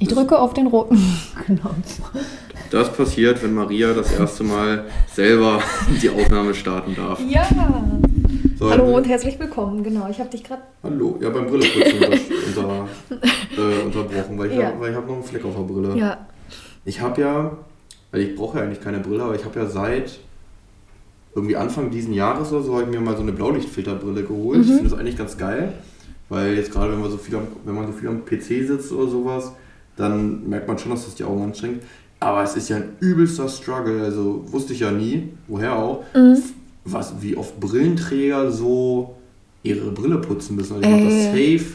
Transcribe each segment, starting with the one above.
Ich drücke auf den roten Knopf. Das passiert, wenn Maria das erste Mal selber die Aufnahme starten darf. Ja. So, Hallo und herzlich willkommen. Genau, ich habe dich gerade. Hallo, ja, beim Brilleputzen unter, äh, unterbrochen, weil ich Ja. hab, weil ich habe noch einen Fleck auf der Brille. Ja. Ich habe ja, also ich brauche ja eigentlich keine Brille, aber ich habe ja seit irgendwie Anfang diesen Jahres oder so, habe ich mir mal so eine Blaulichtfilterbrille geholt. Ich finde das eigentlich ganz geil, weil jetzt gerade, wenn man so viel am, wenn man so viel am PC sitzt oder sowas, dann merkt man schon, dass das die Augen anstrengt. Aber es ist ja ein übelster Struggle, also wusste ich ja nie, woher auch, was, wie oft Brillenträger so ihre Brille putzen müssen. Also ich mache das Äh. safe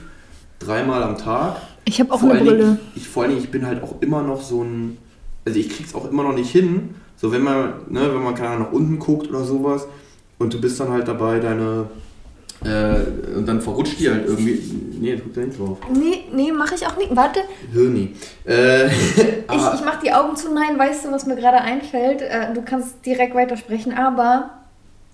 dreimal am Tag. Ich habe auch Vor eine allen Dingen, Brille. Ich, vor allen Dingen, ich bin halt auch immer noch so ein. Also ich krieg's auch immer noch nicht hin. So wenn man, ne, wenn man keine Ahnung, nach unten guckt oder sowas und du bist dann halt dabei, deine. Äh, und dann verrutscht die halt irgendwie. Nee, guck da nicht drauf. Nee, nee, mache ich auch nicht. Warte, Hirni. Äh, ich, ich mache die Augen zu. Nein, weißt du, was mir gerade einfällt? Äh, du kannst direkt weitersprechen, aber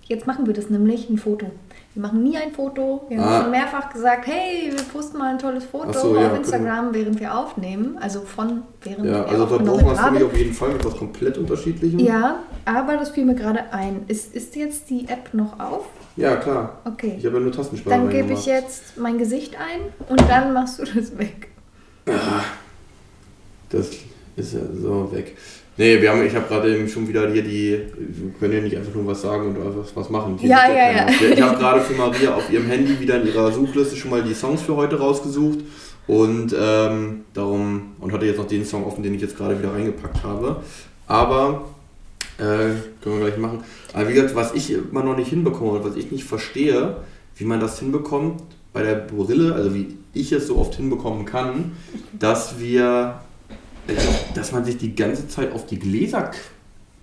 jetzt machen wir das nämlich ein Foto. Wir machen nie ein Foto. Wir haben Ah. schon mehrfach gesagt, hey, wir posten mal ein tolles Foto so, ja, auf Instagram, während wir aufnehmen. Also von während ja, wir also da aufgenommen brauchen wir es haben. nämlich auf jeden Fall mit was komplett unterschiedlichem. Ja, aber das fiel mir gerade ein. Ist, ist jetzt die App noch auf? Ja, klar. Okay. Ich habe ja nur Tastensperre Dann gebe ich jetzt mein Gesicht ein und dann machst du das weg. Das ist ja so weg. Nee, wir haben, ich habe gerade eben schon wieder hier die, wir können ja nicht einfach nur was sagen und einfach was machen. Die Ja, ja, keiner. ja. Ich habe gerade für Maria auf ihrem Handy wieder in ihrer Suchliste schon mal die Songs für heute rausgesucht und ähm, darum, und hatte jetzt noch den Song offen, den ich jetzt gerade wieder reingepackt habe. Aber, äh, können wir gleich machen. Aber wie gesagt, was ich immer noch nicht hinbekomme und was ich nicht verstehe, wie man das hinbekommt bei der Brille, also wie ich es so oft hinbekommen kann, dass wir dass man sich die ganze Zeit auf die Gläser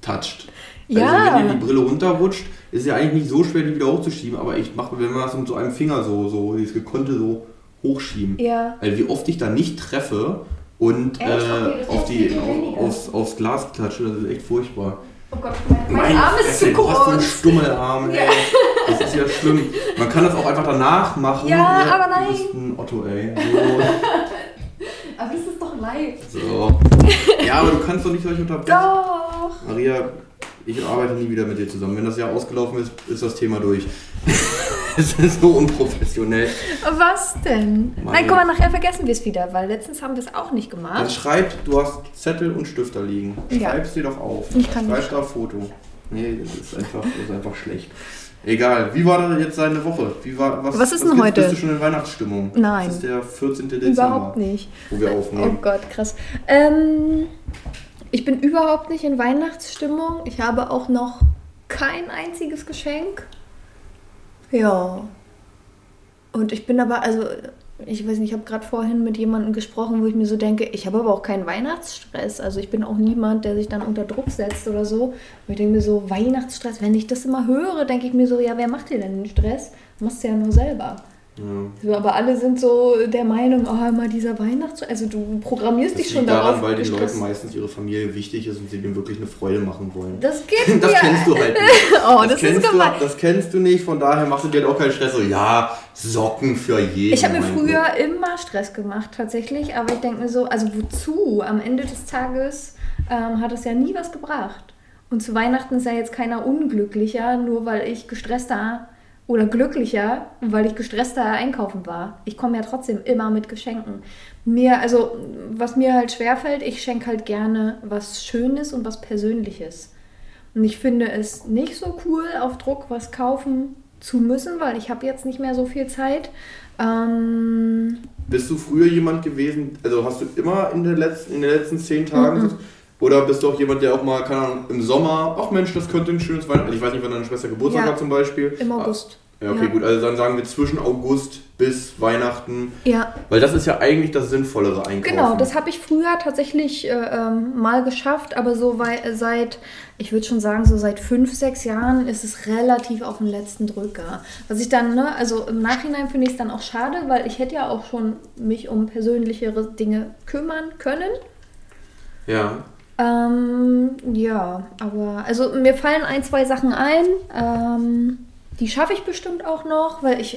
toucht. Ja. Also wenn dir die Brille runterrutscht, ist ja eigentlich nicht so schwer, die wieder hochzuschieben, aber ich mache, wenn man das mit so einem Finger so, so dieses gekonnte so hochschieben. Ja. Also wie oft ich da nicht treffe und äh, auf die, auf, aufs, aufs Glas klatsche, das ist echt furchtbar. Oh Gott, mein, mein Arm ist zu du hast so einen. Stummelarm, ey. Das ist ja schlimm. Man kann das auch einfach danach machen. Ja, aber Du nein. bist ein Otto, ey. Aber das ist live. So. Ja, aber du kannst doch nicht solche unterbrechen. Doch. Maria, ich arbeite nie wieder mit dir zusammen. Wenn das Jahr ausgelaufen ist, ist das Thema durch. Es ist so unprofessionell. Was denn? Meine- Nein, guck mal, nachher vergessen wir es wieder, weil letztens haben wir es auch nicht Dann gemacht. schreib, du hast Zettel und Stifter liegen. Ja. Schreib's dir doch auf. Ich kann Schreib nicht. da ein Foto. Nee, das ist einfach, das ist einfach schlecht. Egal. Wie war da jetzt deine Woche? Wie war, was, Was ist denn gibt's? heute? Bist du schon in Weihnachtsstimmung? Nein. Es ist der 14. Dezember, Überhaupt nicht. wo wir Oh aufnehmen. Gott, krass. Ähm, ich bin überhaupt nicht in Weihnachtsstimmung. Ich habe auch noch kein einziges Geschenk. Ja. Und ich bin aber, also, ich weiß nicht, ich habe gerade vorhin mit jemandem gesprochen, wo ich mir so denke, ich habe aber auch keinen Weihnachtsstress. Also ich bin auch niemand, der sich dann unter Druck setzt oder so. Und ich denke mir so, Weihnachtsstress, wenn ich das immer höre, denke ich mir so, ja, wer macht dir denn den Stress? Machst du ja nur selber. Ja. Aber alle sind so der Meinung, oh, immer dieser Weihnachts... Also du programmierst Das dich schon daran, darauf. weil den Leuten meistens ihre Familie wichtig ist und sie denen wirklich eine Freude machen wollen. Das geht Das mir. kennst du halt nicht. Oh, das ist kennst du, gemein. Das kennst du nicht, von daher machst du dir halt auch keinen Stress. So, ja, Socken für jeden. Ich habe mir früher Gott. immer Stress gemacht, tatsächlich. Aber ich denke mir so, also wozu? Am Ende des Tages ähm, hat es ja nie was gebracht. Und zu Weihnachten ist ja jetzt keiner unglücklicher, nur weil ich gestresster oder glücklicher, weil ich gestresster einkaufen war. Ich komme ja trotzdem immer mit Geschenken. Mir, also, was mir halt schwerfällt, ich schenke halt gerne was Schönes und was Persönliches. Und ich finde es nicht so cool, auf Druck was kaufen zu müssen, weil ich habe jetzt nicht mehr so viel Zeit. Ähm, Bist du früher jemand gewesen, also hast du immer in, der letzten, in den letzten zehn Tagen, oder bist du auch jemand, der auch mal, keine Ahnung, im Sommer, ach Mensch, das könnte ein schönes Weihnachten, ich weiß nicht, wann deine Schwester Geburtstag Ja, hat zum Beispiel. Im August. Ah, ja, okay, Ja. gut, also dann sagen wir zwischen August bis Weihnachten, Ja, weil das ist ja eigentlich das sinnvollere Einkaufen. genau. Das habe ich früher tatsächlich äh, ähm, mal geschafft, aber so wei- äh, seit, ich würde schon sagen, so seit fünf, sechs Jahren ist es relativ auf den letzten Drücker. Was ich dann, ne, also im Nachhinein finde ich es dann auch schade, weil ich hätte ja auch schon mich um persönlichere Dinge kümmern können. Ja, Ähm, ja, aber also mir fallen ein, zwei Sachen ein. Ähm, Die schaffe ich bestimmt auch noch, weil ich,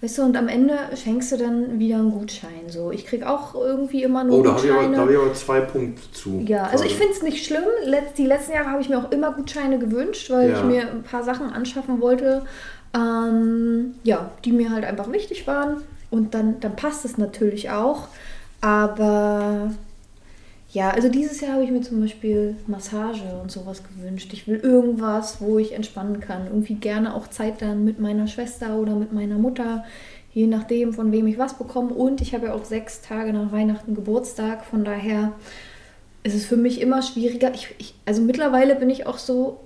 weißt du, und am Ende schenkst du dann wieder einen Gutschein. So, ich krieg auch irgendwie immer nur Oh, da habe ich, aber- Gutscheine. da hab ich aber zwei Punkte zu. ja, also ich finde es nicht schlimm. Letz- Die letzten Jahre habe ich mir auch immer Gutscheine gewünscht, weil Ja. ich mir ein paar Sachen anschaffen wollte, ähm, ja, die mir halt einfach wichtig waren. Und dann, dann passt es natürlich auch. Aber ja, also dieses Jahr habe ich mir zum Beispiel Massage und sowas gewünscht. Ich will irgendwas, wo ich entspannen kann. Irgendwie gerne auch Zeit dann mit meiner Schwester oder mit meiner Mutter, je nachdem, von wem ich was bekomme. Und ich habe ja auch sechs Tage nach Weihnachten Geburtstag. Von daher ist es für mich immer schwieriger. Ich, ich, also mittlerweile bin ich auch so,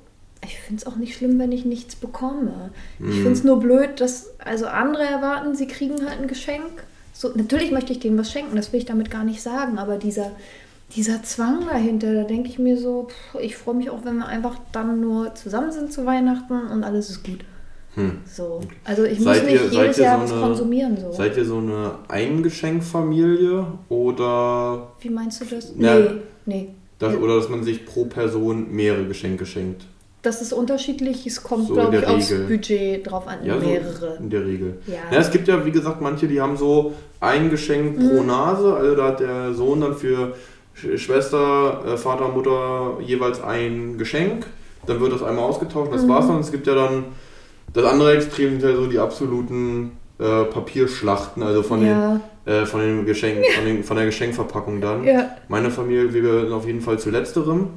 ich finde es auch nicht schlimm, wenn ich nichts bekomme. Ich finde es nur blöd, dass also andere erwarten, sie kriegen halt ein Geschenk. So, natürlich möchte ich denen was schenken, das will ich damit gar nicht sagen, aber dieser, dieser Zwang dahinter, da denke ich mir so, pff, ich freue mich auch, wenn wir einfach dann nur zusammen sind zu Weihnachten und alles ist gut. Hm. So. Also ich Seid muss ihr- nicht seid jedes ihr Jahr so was eine- konsumieren. So. Seid ihr so eine Eingeschenkfamilie oder, Wie meinst du das? Ja. Nee, nee. das, oder dass man sich pro Person mehrere Geschenke schenkt? Das ist unterschiedlich, es kommt, So glaube ich, der aufs Regel. Budget drauf an, Ja, so mehrere. in der Regel. Ja. Ja, es gibt ja, wie gesagt, manche, die haben so ein Geschenk pro Mhm. Nase. Also da hat der Sohn dann für Schwester, äh, Vater, Mutter jeweils ein Geschenk. Dann wird das einmal ausgetauscht, das Mhm. war's dann. Es gibt ja dann das andere Extrem sind ja so die absoluten äh, Papierschlachten, also von ja, den äh, von den Geschenk, von, den, von der Geschenkverpackung dann. ja, Meine Familie, wir gehören auf jeden Fall zu letzterem.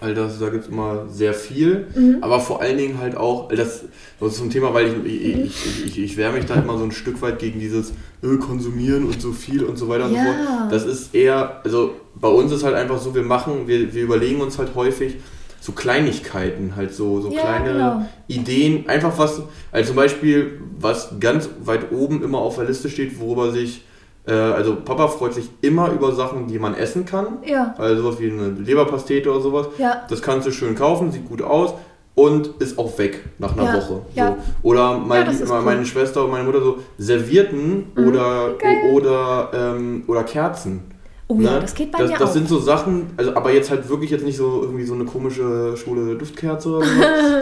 All das, da gibt es immer sehr viel. Mhm. Aber vor allen Dingen halt auch, das, das ist so ein Thema, weil ich, ich, ich, ich, ich, ich wehre mich da immer so ein Stück weit gegen dieses äh, Konsumieren und so viel und so weiter und so Ja. fort. Das ist eher, also bei uns ist halt einfach so, wir machen, wir, wir überlegen uns halt häufig so Kleinigkeiten, halt so, so Ja, kleine genau. Ideen, einfach was, also zum Beispiel, was ganz weit oben immer auf der Liste steht, worüber sich, also Papa freut sich immer über Sachen, die man essen kann. ja, Also sowas wie eine Leberpastete oder sowas. ja, Das kannst du schön kaufen, sieht gut aus und ist auch weg nach einer Ja, Woche. ja. So. Oder mein, ist meine cool. Schwester und meine Mutter so Servierten Mhm, oder, geil. oder, ähm, oder Kerzen. Oh ja, das geht bei das, mir das auch. sind so Sachen, also aber jetzt halt wirklich jetzt nicht so irgendwie so eine komische schwule Duftkerze oder so,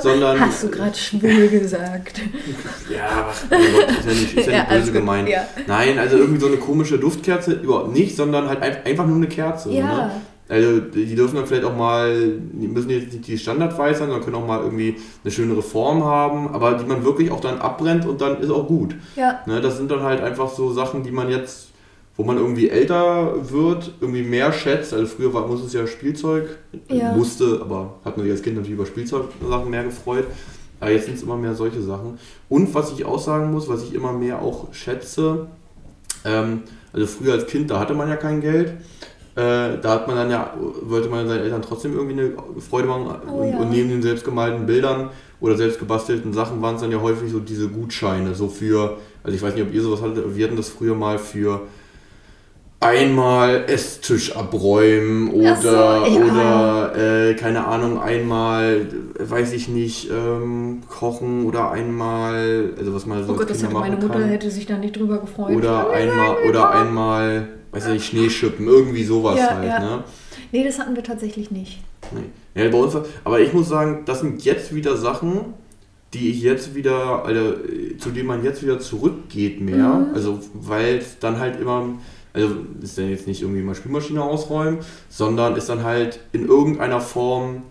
sondern Hast du gerade schwul gesagt? ja, Gott, ist ja nicht, ist ja Ja, nicht alles böse gut, gemeint. ja. Nein, also irgendwie so eine komische Duftkerze überhaupt nicht, sondern halt ein- einfach nur eine Kerze. Ja. Ne? Also die dürfen dann vielleicht auch mal, die müssen jetzt nicht die Standardweiß sein, sondern können auch mal irgendwie eine schönere Form haben, aber die man wirklich auch dann abbrennt und dann ist auch gut. Ja, Ne? Das sind dann halt einfach so Sachen, die man jetzt, wo man irgendwie älter wird, irgendwie mehr schätzt. Also früher war, muss es ja Spielzeug, Ja. musste, aber hat man sich als Kind natürlich über Spielzeugsachen mehr gefreut. Aber jetzt sind es immer mehr solche Sachen. Und was ich auch sagen muss, was ich immer mehr auch schätze, ähm, also früher als Kind, da hatte man ja kein Geld. Äh, da hat man dann ja, wollte man seinen Eltern trotzdem irgendwie eine Freude machen. Oh und, ja. und neben den selbstgemalten Bildern oder selbst gebastelten Sachen waren es dann ja häufig so diese Gutscheine. So für, also ich weiß nicht, ob ihr sowas hattet, wir hatten das früher mal für einmal Esstisch abräumen oder, so, ja. oder äh, keine Ahnung, einmal, weiß ich nicht, ähm, kochen oder einmal, also was man so oh Gott, das hätte meine Mutter kann. hätte sich da nicht drüber gefreut. Oder einmal, oder einmal, weiß ich nicht, Schneeschippen, irgendwie sowas Ja, halt, ja. ne? Nee, das hatten wir tatsächlich nicht. Nee. Ja, bei uns, aber ich muss sagen, das sind jetzt wieder Sachen, die ich jetzt wieder, also, äh, zu denen man jetzt wieder zurückgeht mehr. Mhm. Also, weil es dann halt immer, also ist dann jetzt nicht irgendwie mal Spülmaschine ausräumen, sondern ist dann halt in irgendeiner Form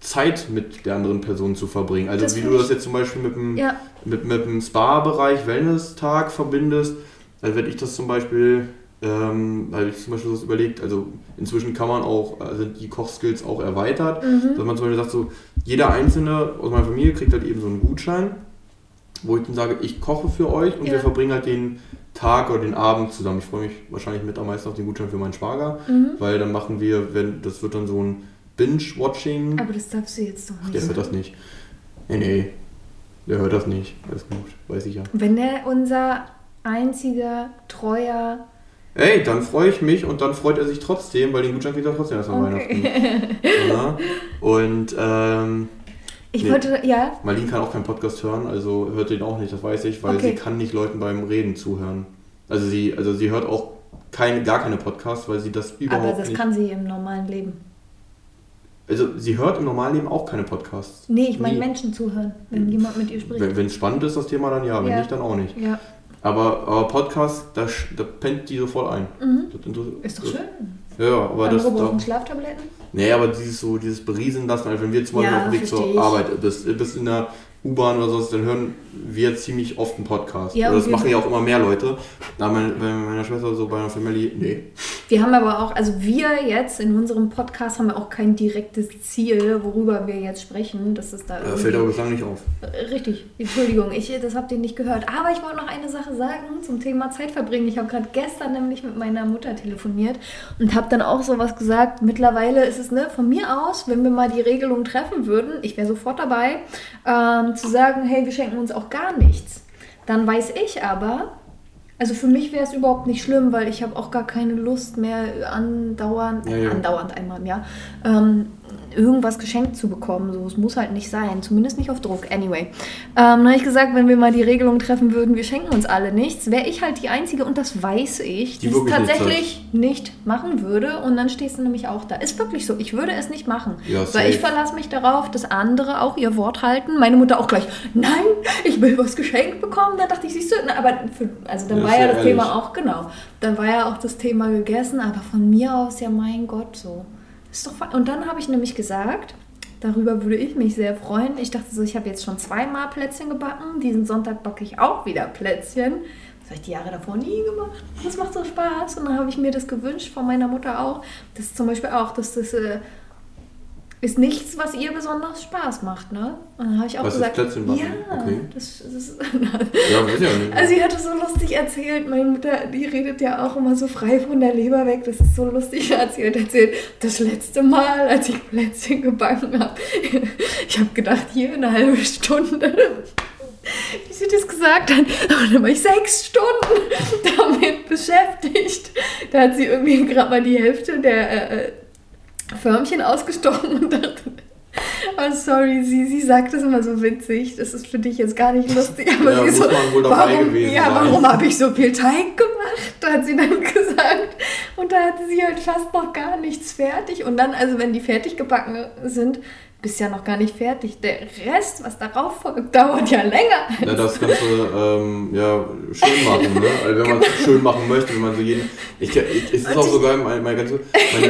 Zeit mit der anderen Person zu verbringen. Also Das wie du das jetzt zum Beispiel mit dem, Ja, mit, mit dem Spa-Bereich, Wellness-Tag verbindest, also wenn ich das zum Beispiel, ähm, habe ich zum Beispiel so überlegt, also inzwischen kann man auch, sind die Kochskills auch erweitert, Mhm. dass man zum Beispiel sagt, so jeder Einzelne aus meiner Familie kriegt halt eben so einen Gutschein, wo ich dann sage, ich koche für euch und Ja. wir verbringen halt den Tag oder den Abend zusammen. Ich freue mich wahrscheinlich mit am meisten auf den Gutschein für meinen Schwager, Mhm. weil dann machen wir, wenn das wird dann so ein Binge-Watching. aber das darfst du jetzt doch nicht. Der hört das nicht. Nee, nee. Der hört das nicht. Alles gut, weiß ich ja. Wenn der unser einziger, treuer. Ey, dann freue ich mich und dann freut er sich trotzdem, weil den Gutschein kriegt er trotzdem erst an Weihnachten. Ja. Und ähm, Ich Nee. wollte, ja, Marlene kann auch keinen Podcast hören, also hört den auch nicht, das weiß ich, weil Okay. sie kann nicht Leuten beim Reden zuhören. Also sie, also sie hört auch keine, gar keine Podcasts, weil sie das überhaupt aber das nicht. kann sie im normalen Leben. Also sie hört im normalen Leben auch keine Podcasts. Nee, ich meine. Menschen zuhören, wenn jemand mit ihr spricht. Wenn es spannend ist, das Thema, dann ja, wenn Ja. nicht, dann auch nicht. Ja, Aber, aber Podcast, da, da pennt die sofort ein. Das inter- Mhm. ist doch schön. Ja, aber das, Andere da, brauchen Schlaftabletten. nee, aber dieses so, dieses Beriesen lassen, also wenn wir zum Beispiel Ja, auf dem Weg zur ich. Arbeit bist, bist in der U-Bahn oder sonst, dann hören wir ziemlich oft einen Podcast. Ja, das machen ja auch immer mehr Leute. Da meine, bei meiner Schwester so bei einer Family, nee. Wir haben aber auch, also wir jetzt in unserem Podcast haben wir auch kein direktes Ziel, worüber wir jetzt sprechen. Das ist da fällt aber bislang nicht auf. Äh, Richtig, Entschuldigung, ich, das habt ihr nicht gehört. Aber ich wollte noch eine Sache sagen zum Thema Zeitverbringen. Ich habe gerade gestern nämlich mit meiner Mutter telefoniert und habe dann auch sowas gesagt. Mittlerweile ist es ne, von mir aus, wenn wir mal die Regelung treffen würden, ich wäre sofort dabei, ähm, zu sagen, hey, wir schenken uns auch gar nichts. Dann weiß ich aber, also für mich wäre es überhaupt nicht schlimm, weil ich habe auch gar keine Lust mehr andauernd, Ja, ja. andauernd einmal im Jahr, ähm, irgendwas geschenkt zu bekommen. So, es muss halt nicht sein, zumindest nicht auf Druck. Anyway, ähm, dann habe ich gesagt, wenn wir mal die Regelung treffen würden, wir schenken uns alle nichts, wäre ich halt die Einzige und das weiß ich, Die die es tatsächlich nicht machen würde und dann stehst du nämlich auch da. Ist wirklich so, ich würde es nicht machen, Ja, weil ich verlasse mich darauf, dass andere auch ihr Wort halten. Meine Mutter auch gleich, nein, ich will was geschenkt bekommen. Da dachte ich, siehst du, na, aber für, also dann Ja, war ja das ehrlich. Thema auch, genau, dann war ja auch das Thema gegessen, aber von mir aus, ja mein Gott, so. Ist doch und dann habe ich nämlich gesagt, darüber würde ich mich sehr freuen. Ich dachte so, ich habe jetzt schon zweimal Plätzchen gebacken. Diesen Sonntag backe ich auch wieder Plätzchen. Das habe ich die Jahre davor nie gemacht. Das macht so Spaß. Und dann habe ich mir das gewünscht von meiner Mutter auch. Das ist zum Beispiel auch, dass das äh, ist nichts, was ihr besonders Spaß macht, ne? Und dann habe ich auch Was ist gesagt, Plätzchen backen? ja, Okay. das, das ist, Ja, weiß ja nicht. also sie hatte so lustig erzählt, meine Mutter, die redet ja auch immer so frei von der Leber weg, das ist so lustig erzählt, erzählt, das letzte Mal, als ich Plätzchen gebacken habe, ich habe gedacht, hier eine halbe Stunde, wie sie das gesagt hat, und dann war ich sechs Stunden damit beschäftigt, da hat sie irgendwie gerade mal die Hälfte der äh, Förmchen ausgestochen und dachte, Oh, sorry, sie, sie sagt das immer so witzig. Das ist für dich jetzt gar nicht lustig. Aber Ja, sie so, warum, ja, warum habe ich so viel Teig gemacht? Da hat sie dann gesagt. Und da hatte sie halt fast noch gar nichts fertig. Und dann, also wenn die fertig gebacken sind, bist ja noch gar nicht fertig. Der Rest, was darauf folgt, dauert ja länger. Ja, das Ganze ähm, ja, schön machen, ne? Also wenn man es schön machen möchte, wenn man so jeden. Ich, ich, es ist auch so geil, meine, meine,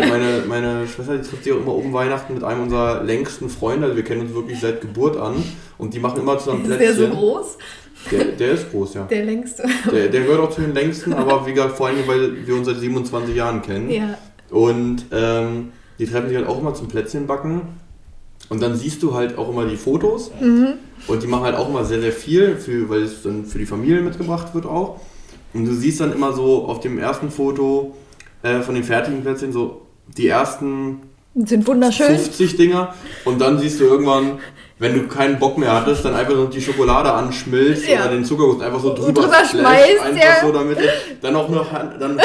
meine, meine, Schwester, die trifft sich auch immer um Weihnachten mit einem unserer längsten Freunde. Also wir kennen uns wirklich seit Geburt an. Und die machen immer zusammen Ist der so Plätzchen. groß? Der, der ist groß, ja. Der längste. Der, der gehört auch zu den längsten, aber wie gesagt, vor allem, weil wir uns seit 27 Jahren kennen. Ja. Und ähm, die treffen sich halt auch immer zum Plätzchenbacken. Und dann siehst du halt auch immer die Fotos. Und die machen halt auch immer sehr, sehr viel, für, weil es dann für die Familie mitgebracht wird auch. Und du siehst dann immer so auf dem ersten Foto äh, von den fertigen Plätzchen so die ersten Sind wunderschön. 50 Dinger. Und dann siehst du irgendwann, wenn du keinen Bock mehr hattest, dann einfach noch die Schokolade anschmilzt Ja. oder den Zuckerguss einfach so drüber, drüber schmeißt, einfach ja. so damit. Dann auch noch, dann noch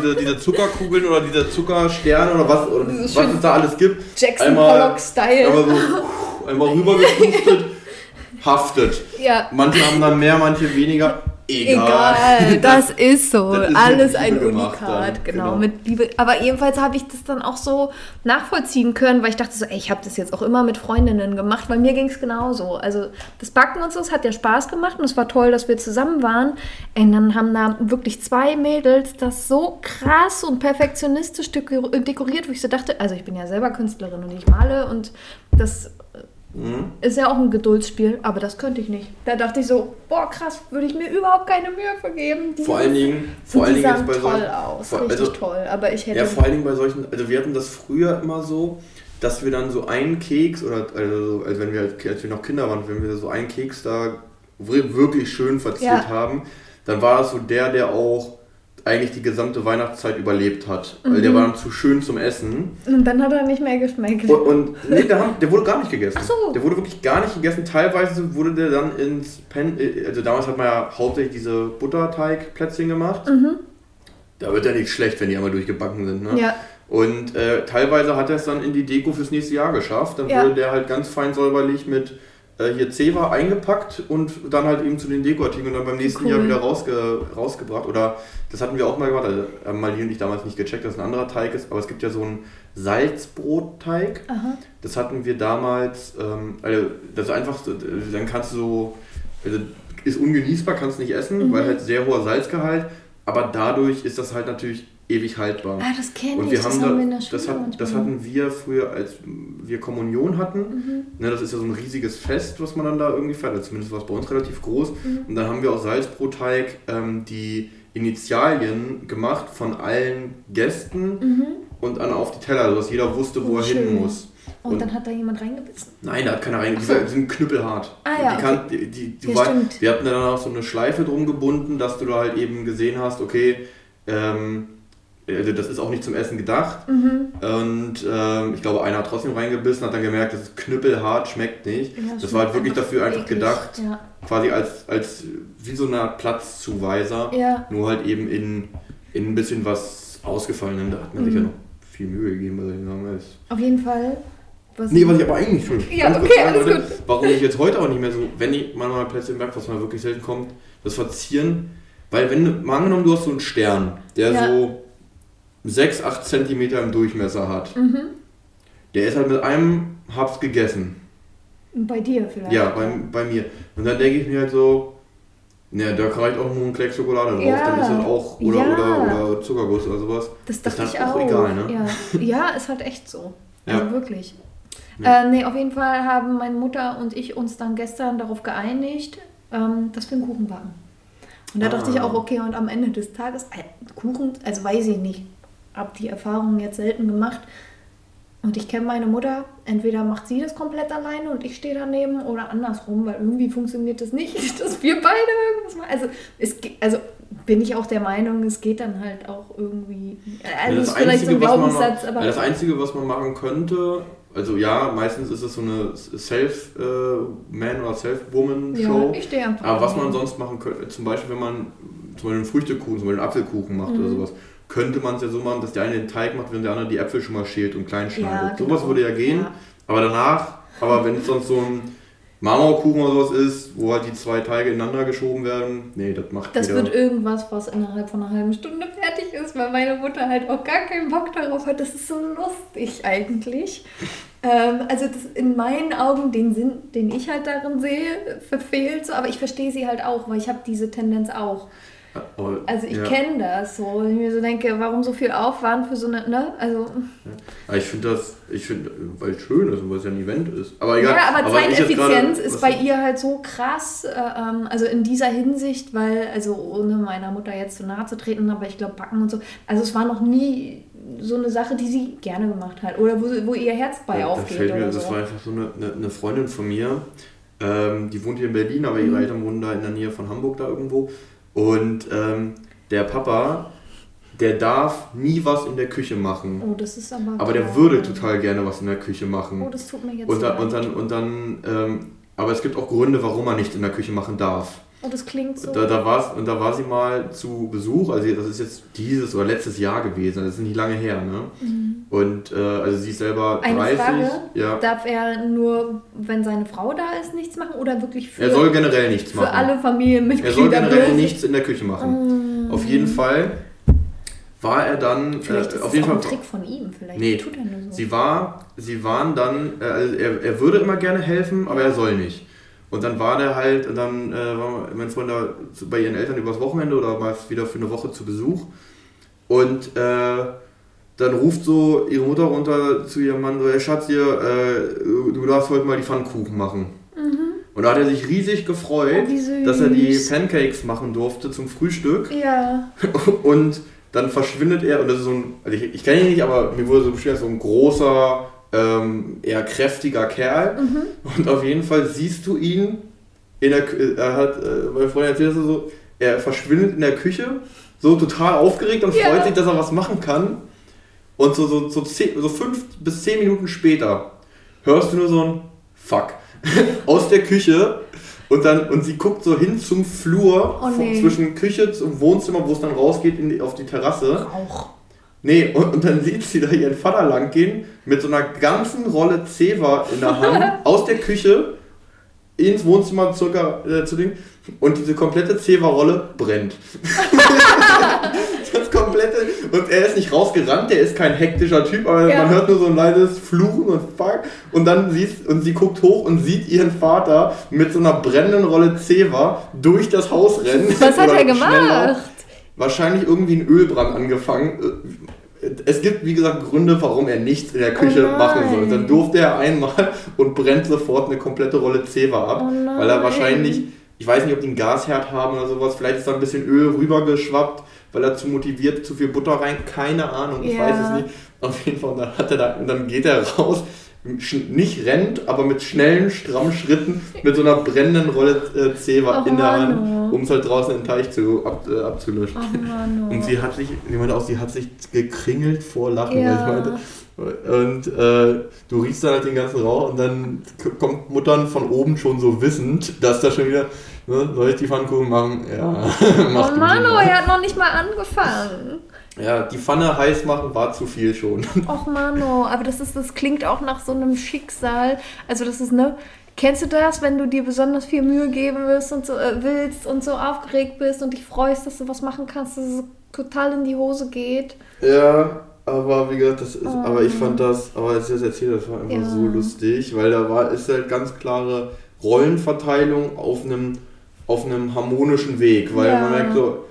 diese, diese Zuckerkugeln oder diese Zuckersterne oder was, oder Dieses was es da alles gibt. Jackson Einmal- Pollock-Style. Einmal so einmal rübergepustet, haftet. Ja. Manche haben dann mehr, manche weniger. Egal. Egal, das ist so. Das ist Alles ein Unikat, genau, genau. mit Liebe. Aber jedenfalls habe ich das dann auch so nachvollziehen können, weil ich dachte so, ey, ich habe das jetzt auch immer mit Freundinnen gemacht, weil mir ging es genauso. Also das Backen und so, es hat ja Spaß gemacht und es war toll, dass wir zusammen waren. Und dann haben da wirklich zwei Mädels das so krass und perfektionistisch dekor- dekoriert, wo ich so dachte, also ich bin ja selber Künstlerin und ich male und das Mhm. ist ja auch ein Geduldsspiel, aber das könnte ich nicht. Da dachte ich so, boah, krass, würde ich mir überhaupt keine Mühe vergeben. Vor allen Dingen, vor allen die Dingen jetzt bei toll solchen. aus, vor- richtig also- toll. Aber ich hätte. Ja, vor allen Dingen bei solchen, also wir hatten das früher immer so, dass wir dann so einen Keks oder also, also wenn wir als wir noch Kinder waren, wenn wir so einen Keks da wir- wirklich schön verziert Ja. haben, dann war das so der, der auch eigentlich die gesamte Weihnachtszeit überlebt hat, weil Mhm. der war dann zu schön zum Essen. und dann hat er nicht mehr geschmeckt. Und, und nee, der, haben, der wurde gar nicht gegessen. Ach so. Der wurde wirklich gar nicht gegessen. Teilweise wurde der dann ins Pen, äh, also damals hat man ja hauptsächlich diese Butterteigplätzchen gemacht. Da wird ja nicht schlecht, wenn die einmal durchgebacken sind. Ne? Mhm. Ja. Und äh, teilweise hat er es dann in die Deko fürs nächste Jahr geschafft. Dann Ja. wurde der halt ganz fein säuberlich mit hier Zewa eingepackt und dann halt eben zu den Dekoartikeln und dann beim nächsten Cool. Jahr wieder rausge rausgebracht. Oder das hatten wir auch mal gemacht, also haben und ich damals nicht gecheckt, dass es ein anderer Teig ist, aber es gibt ja so einen Salzbrotteig. Aha. Das hatten wir damals, ähm, also das ist einfach, so, dann kannst du so, also ist ungenießbar, kannst nicht essen, Mhm. weil halt sehr hoher Salzgehalt, aber dadurch ist das halt natürlich ewig haltbar. Ah, das kenne Und ich. wir das haben haben da, wir in der Schule das, hat, das hatten wir früher, als wir Kommunion hatten. Mhm. Ne, das ist ja so ein riesiges Fest, was man dann da irgendwie feiert. Also zumindest war es bei uns relativ groß. Mhm. Und dann haben wir aus Salzbrotteig ähm, die Initialien gemacht von allen Gästen Mhm. und dann auf die Teller, sodass jeder wusste, wo Oh, er hin schön. muss. Und, Und- dann hat da jemand reingebissen. Nein, da hat keiner rein. Die Ach so. sind knüppelhart. Ah, ja, die kann, die, die, du Ja, war, wir hatten dann auch so eine Schleife drum gebunden, dass du da halt eben gesehen hast, okay, ähm, das ist auch nicht zum Essen gedacht. Mhm. Und ähm, ich glaube, einer hat trotzdem reingebissen, hat dann gemerkt, das ist knüppelhart, schmeckt nicht. Ja, das schmeckt war halt wirklich dafür einfach eklig. gedacht, Ja. quasi als, als wie so eine Platzzuweiser, ja. nur halt eben in, in ein bisschen was Ausgefallenem. Da hat man sich ja Mhm. noch viel Mühe gegeben bei solchen Sachen. Das- Auf jeden Fall. Was Nee, was ich aber eigentlich schon. Ja, okay, sagen alles wollte, gut. Warum ich jetzt heute auch nicht mehr so, wenn ich mal mal Plätzchen merke, was mal wirklich selten kommt, das Verzieren. Weil, wenn mal angenommen, du hast so einen Stern, der so 6, 8 Zentimeter im Durchmesser hat. Mhm. Der ist halt mit einem Haps gegessen. Bei dir vielleicht. Ja, bei, bei mir. Und dann denke ich mir halt so, ne, da reicht auch nur ein Klecks Schokolade drauf. Ja. Dann ist das auch, oder, Ja. oder, oder Zuckerguss oder sowas. Das Ist dachte dann ich auch egal, ne? Ja. ja, ist halt echt so. Ja. Also wirklich. Ja. Äh, nee, auf jeden Fall haben meine Mutter und ich uns dann gestern darauf geeinigt, ähm, dass wir einen Kuchen backen. Und da dachte Ah. ich auch, okay, und am Ende des Tages, äh, Kuchen, also weiß ich nicht, hab die Erfahrung jetzt selten gemacht. Und ich kenne meine Mutter, entweder macht sie das komplett alleine und ich stehe daneben oder andersrum, weil irgendwie funktioniert das nicht, dass wir beide irgendwas machen. Also, es, also bin ich auch der Meinung, es geht dann halt auch irgendwie. Also, das ist vielleicht so ein man Glaubenssatz, ma- aber. das Einzige, was man machen könnte, also ja, meistens ist es so eine Self-Man- oder Self-Woman-Show. ja, ich stehe einfach. Aber was man sonst machen könnte, zum Beispiel, wenn man zum Beispiel einen Früchtekuchen, zum Beispiel einen Apfelkuchen macht oder Mhm. sowas, könnte man es ja so machen, dass der eine den Teig macht, während der andere die Äpfel schon mal schält und klein schneidet. Ja, Sowas genau. würde ja gehen, Ja. aber danach, aber wenn es sonst so ein Marmorkuchen oder sowas ist, wo halt die zwei Teige ineinander geschoben werden, nee, das macht Das jeder. wird irgendwas, was innerhalb von einer halben Stunde fertig ist, weil meine Mutter halt auch gar keinen Bock darauf hat. Das ist so lustig eigentlich. Ähm, also das in meinen Augen den Sinn, den ich halt darin sehe, verfehlt so, aber ich verstehe sie halt auch, weil ich habe diese Tendenz auch. Aber- Also ich ja. kenne das so, wenn ich mir so denke, warum so viel Aufwand für so eine, ne? Also Aber ich finde das, ich finde, weil es schön ist und weil es ja ein Event ist. Aber egal. Ja, aber, jetzt Zeiteffizienz ist bei ihr halt so krass, äh, ähm, also in dieser Hinsicht, weil, also ohne meiner Mutter jetzt zu nahe zu treten, aber ich glaube Backen und so, also es war noch nie so eine Sache, die sie gerne gemacht hat oder wo, wo ihr Herz bei Ja, da aufgeht fällt mir, oder das so. war einfach so eine, eine, eine Freundin von mir, ähm, die wohnt hier in Berlin, aber ihre Mhm. Eltern wohnen da in der Nähe von Hamburg da irgendwo. Und ähm, der Papa, der darf nie was in der Küche machen. Oh, das ist aber. Aber der würde total gerne was in der Küche machen. Oh, das tut mir jetzt und, dann, leid. und dann, und dann ähm, aber es gibt auch Gründe, warum man nicht in der Küche machen darf. Oh, das klingt so. Da, da war's, und da war sie mal zu Besuch, also das ist jetzt dieses oder letztes Jahr gewesen, das ist nicht lange her, ne? Mhm. Und äh, also sie ist selber Eine 30. Frage? Ja. Darf er nur, wenn seine Frau da ist, nichts machen oder wirklich für, Er soll generell nichts für machen. alle Familienmitglieder? er soll generell bloß- nichts in der Küche machen. Mm. Auf jeden Fall war er dann Vielleicht äh, ist auf jeden auch ein Fall Trick von ihm. Vielleicht Nee, tut er nur so. Sie war, sie waren dann, äh, also er, er würde immer gerne helfen, aber er soll nicht. Und dann war der halt, und dann äh, war mein Freund da bei ihren Eltern übers Wochenende oder mal wieder für eine Woche zu Besuch. Und äh, dann ruft so ihre Mutter runter zu ihrem Mann, so, hey Schatz, hier, äh, du darfst heute mal die Pfannkuchen machen. Und da hat er sich riesig gefreut, Mhm. Oh, dass er die Pancakes machen durfte zum Frühstück. Ja. Und dann verschwindet er, und das ist so ein, also ich, ich kenne ihn nicht, aber mir wurde so beschrieben, so ein großer, ähm, eher kräftiger Kerl. Mhm. Und auf jeden Fall siehst du ihn in der Kü- er hat, äh, meine Freundin erzählt das so, er verschwindet in der Küche, so total aufgeregt und Ja. freut sich, dass er was machen kann. Und so, so, so, zehn, so fünf bis zehn Minuten später hörst du nur so ein Fuck aus der Küche. Und, dann, und sie guckt so hin zum Flur Oh, nee. zwischen Küche und Wohnzimmer, wo es dann rausgeht in die, auf die Terrasse. Auch. Nee, und, und dann sieht sie da ihren Vater langgehen mit so einer ganzen Rolle Zewa in der Hand aus der Küche ins Wohnzimmer circa, äh, zu Ding und diese komplette Zewa-Rolle brennt. das komplette. Und er ist nicht rausgerannt, der ist kein hektischer Typ, aber Ja. man hört nur so ein leises Fluchen und Fuck. Und dann siehst und sie guckt hoch und sieht ihren Vater mit so einer brennenden Rolle Zewa durch das Haus rennen. Was hat er gemacht? schneller. Wahrscheinlich irgendwie ein Ölbrand angefangen. Es gibt, wie gesagt, Gründe, warum er nichts in der Küche Oh machen soll. Dann durfte er einmal und brennt sofort eine komplette Rolle Zewa ab. Oh weil er wahrscheinlich, ich weiß nicht, ob die einen Gasherd haben oder sowas, vielleicht ist da ein bisschen Öl rübergeschwappt, weil er zu motiviert, zu viel Butter rein, keine Ahnung, ich Ja. weiß es nicht. Auf jeden Fall, und dann, hat er da, und dann geht er raus, nicht rennt, aber mit schnellen, strammen Schritten mit so einer brennenden Rolle äh, Zewa Och, in der Hand, Mano. um es halt draußen in den Teich zu, ab, äh, abzulöschen. Mann. Und sie hat sich, ich meinte auch, sie hat sich gekringelt vor Lachen. Ja. und äh, du riechst dann halt den ganzen Rauch und dann kommt Muttern von oben schon so wissend, dass da schon wieder, ne, soll ich die Pfannkuchen machen? Ja, mach Oh oh, mal. er hat noch nicht mal angefangen. Ja, die Pfanne heiß machen war zu viel schon. Och Mano, aber das ist, das klingt auch nach so einem Schicksal. Also das ist ne. Kennst du das, wenn du dir besonders viel Mühe geben willst und so äh, willst und so aufgeregt bist und dich freust, dass du was machen kannst, dass es total in die Hose geht? Ja, aber wie gesagt, das ist, Oh. aber ich fand das, aber als ich das erzählt, das war einfach Ja. so lustig, weil da war, ist halt ganz klare Rollenverteilung auf einem, auf einem harmonischen Weg, weil Ja. man merkt so,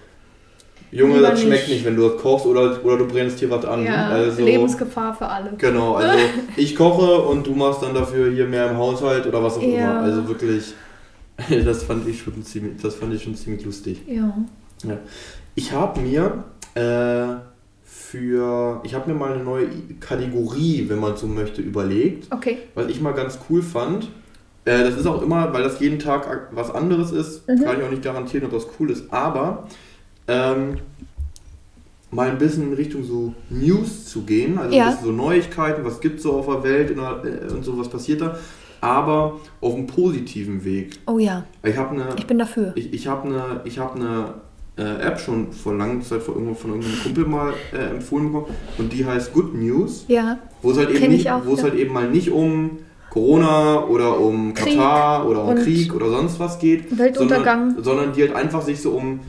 Junge, das schmeckt nicht. wenn du das kochst oder, oder du brennst hier was an. Ja, also, Lebensgefahr für alle. Genau, also ich koche und du machst dann dafür hier mehr im Haushalt oder was auch Ja. immer. Also wirklich, das fand ich schon ziemlich, das fand ich schon ziemlich lustig. Ja. Ich habe mir äh, für, ich habe mir mal eine neue Kategorie, wenn man so möchte, überlegt, Okay. was ich mal ganz cool fand. Äh, das ist auch immer, weil das jeden Tag was anderes ist, Mhm. kann ich auch nicht garantieren, ob das cool ist, aber ähm, mal ein bisschen in Richtung so News zu gehen, also Ja. ein bisschen so Neuigkeiten, was gibt es so auf der Welt der, äh, und so, was passiert da, aber auf einem positiven Weg. Oh ja, Ich habe eine ich bin dafür. ich, ich habe eine, ich hab eine äh, App schon vor langer Zeit von, irgendwo, von irgendeinem Kumpel mal äh, empfohlen bekommen und die heißt Good News, Ja. wo es halt eben, Kenn ich nicht, auch, wo es ja. halt eben mal nicht um Corona oder um Krieg Katar oder um Krieg oder sonst was geht, Weltuntergang. sondern, sondern die halt einfach sich so um